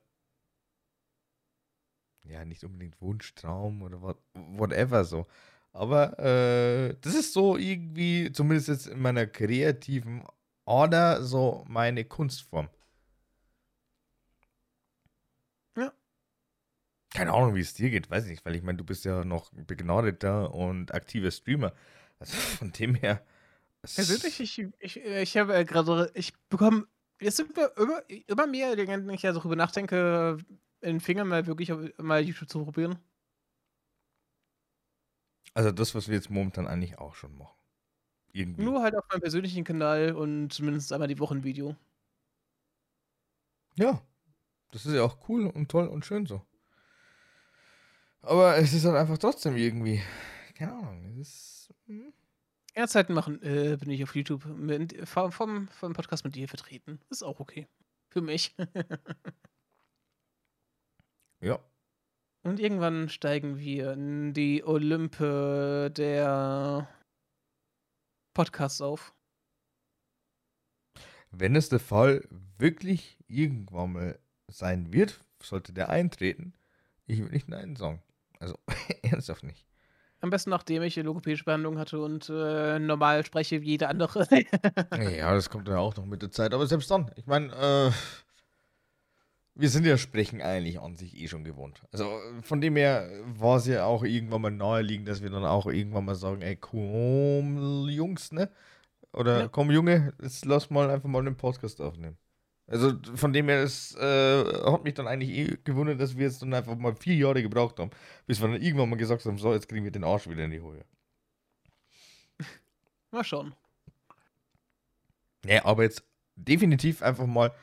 ja, nicht unbedingt Wunschtraum oder what, whatever so. Aber äh, das ist so irgendwie, zumindest jetzt in meiner kreativen Order, so meine Kunstform. Ja. Keine Ahnung, wie es dir geht, weiß ich nicht, weil ich meine, du bist ja noch begnadeter und aktiver Streamer. Also von dem her Persönlich, ich, ich, ich habe äh, gerade, ich bekomme, es sind immer, immer mehr, wenn ich ja darüber nachdenke, in den Fingern mal wirklich mal YouTube zu probieren. Also das, was wir jetzt momentan eigentlich auch schon machen. Irgendwie. Nur halt auf meinem persönlichen Kanal und zumindest einmal die Woche ein Video. Ja, das ist ja auch cool und toll und schön so. Aber es ist halt einfach trotzdem irgendwie, keine Ahnung, es ist... Hm. Ehrzeiten machen, äh, bin ich auf YouTube mit, vom, vom, vom Podcast mit dir vertreten. Ist auch okay. Für mich. ja. Und irgendwann steigen wir in die Olympe der Podcasts auf. Wenn es der Fall wirklich irgendwann mal sein wird, sollte der eintreten, ich will nicht Nein sagen. Also ernsthaft nicht. Am besten nachdem ich logopädische Behandlung hatte und äh, normal spreche wie jeder andere. ja, das kommt ja auch noch mit der Zeit. Aber selbst dann, ich meine, äh, wir sind ja Sprechen eigentlich an sich eh schon gewohnt. Also von dem her war es ja auch irgendwann mal naheliegend, dass wir dann auch irgendwann mal sagen, ey, komm, Jungs, ne? Oder ja. komm, Junge, jetzt lass mal einfach mal einen Podcast aufnehmen. Also von dem her, es äh, hat mich dann eigentlich eh gewundert, dass wir jetzt dann einfach mal vier Jahre gebraucht haben, bis wir dann irgendwann mal gesagt haben, so, jetzt kriegen wir den Arsch wieder in die Höhe. Mal schauen. Ja, aber jetzt definitiv einfach mal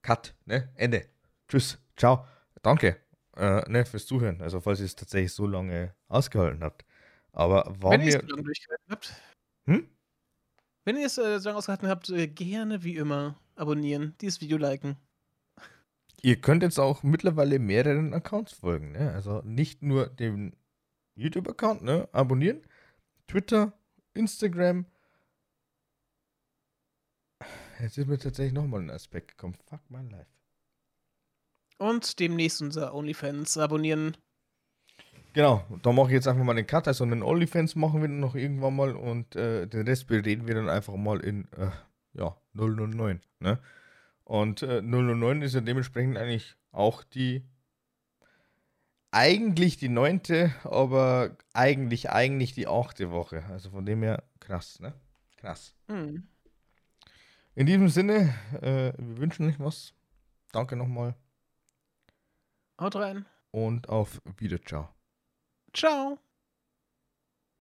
Cut, ne? Ende. Tschüss, ciao, danke äh, ne, fürs Zuhören. Also falls ihr es tatsächlich so lange ausgehalten habt. Aber war Wenn mir... so lange durchgehalten habt. Hm? Wenn ihr es äh, so lange ausgehalten habt, äh, gerne wie immer abonnieren, dieses Video liken. Ihr könnt jetzt auch mittlerweile mehreren Accounts folgen, ne? Also nicht nur dem YouTube-Account, ne? Abonnieren. Twitter, Instagram, jetzt ist mir tatsächlich nochmal ein Aspekt gekommen. Fuck my life. Und demnächst unser OnlyFans abonnieren. Genau, da mache ich jetzt einfach mal den Cut. Also einen OnlyFans machen wir dann noch irgendwann mal und äh, den Rest bereden wir dann einfach mal in äh, ja, 009. Ne? Und äh, 009 ist ja dementsprechend eigentlich auch die eigentlich die neunte, aber eigentlich, eigentlich die achte Woche. Also von dem her krass, ne? Krass. Hm. In diesem Sinne, äh, wir wünschen euch was. Danke nochmal Haut rein. und auf Wieder. Ciao. Ciao.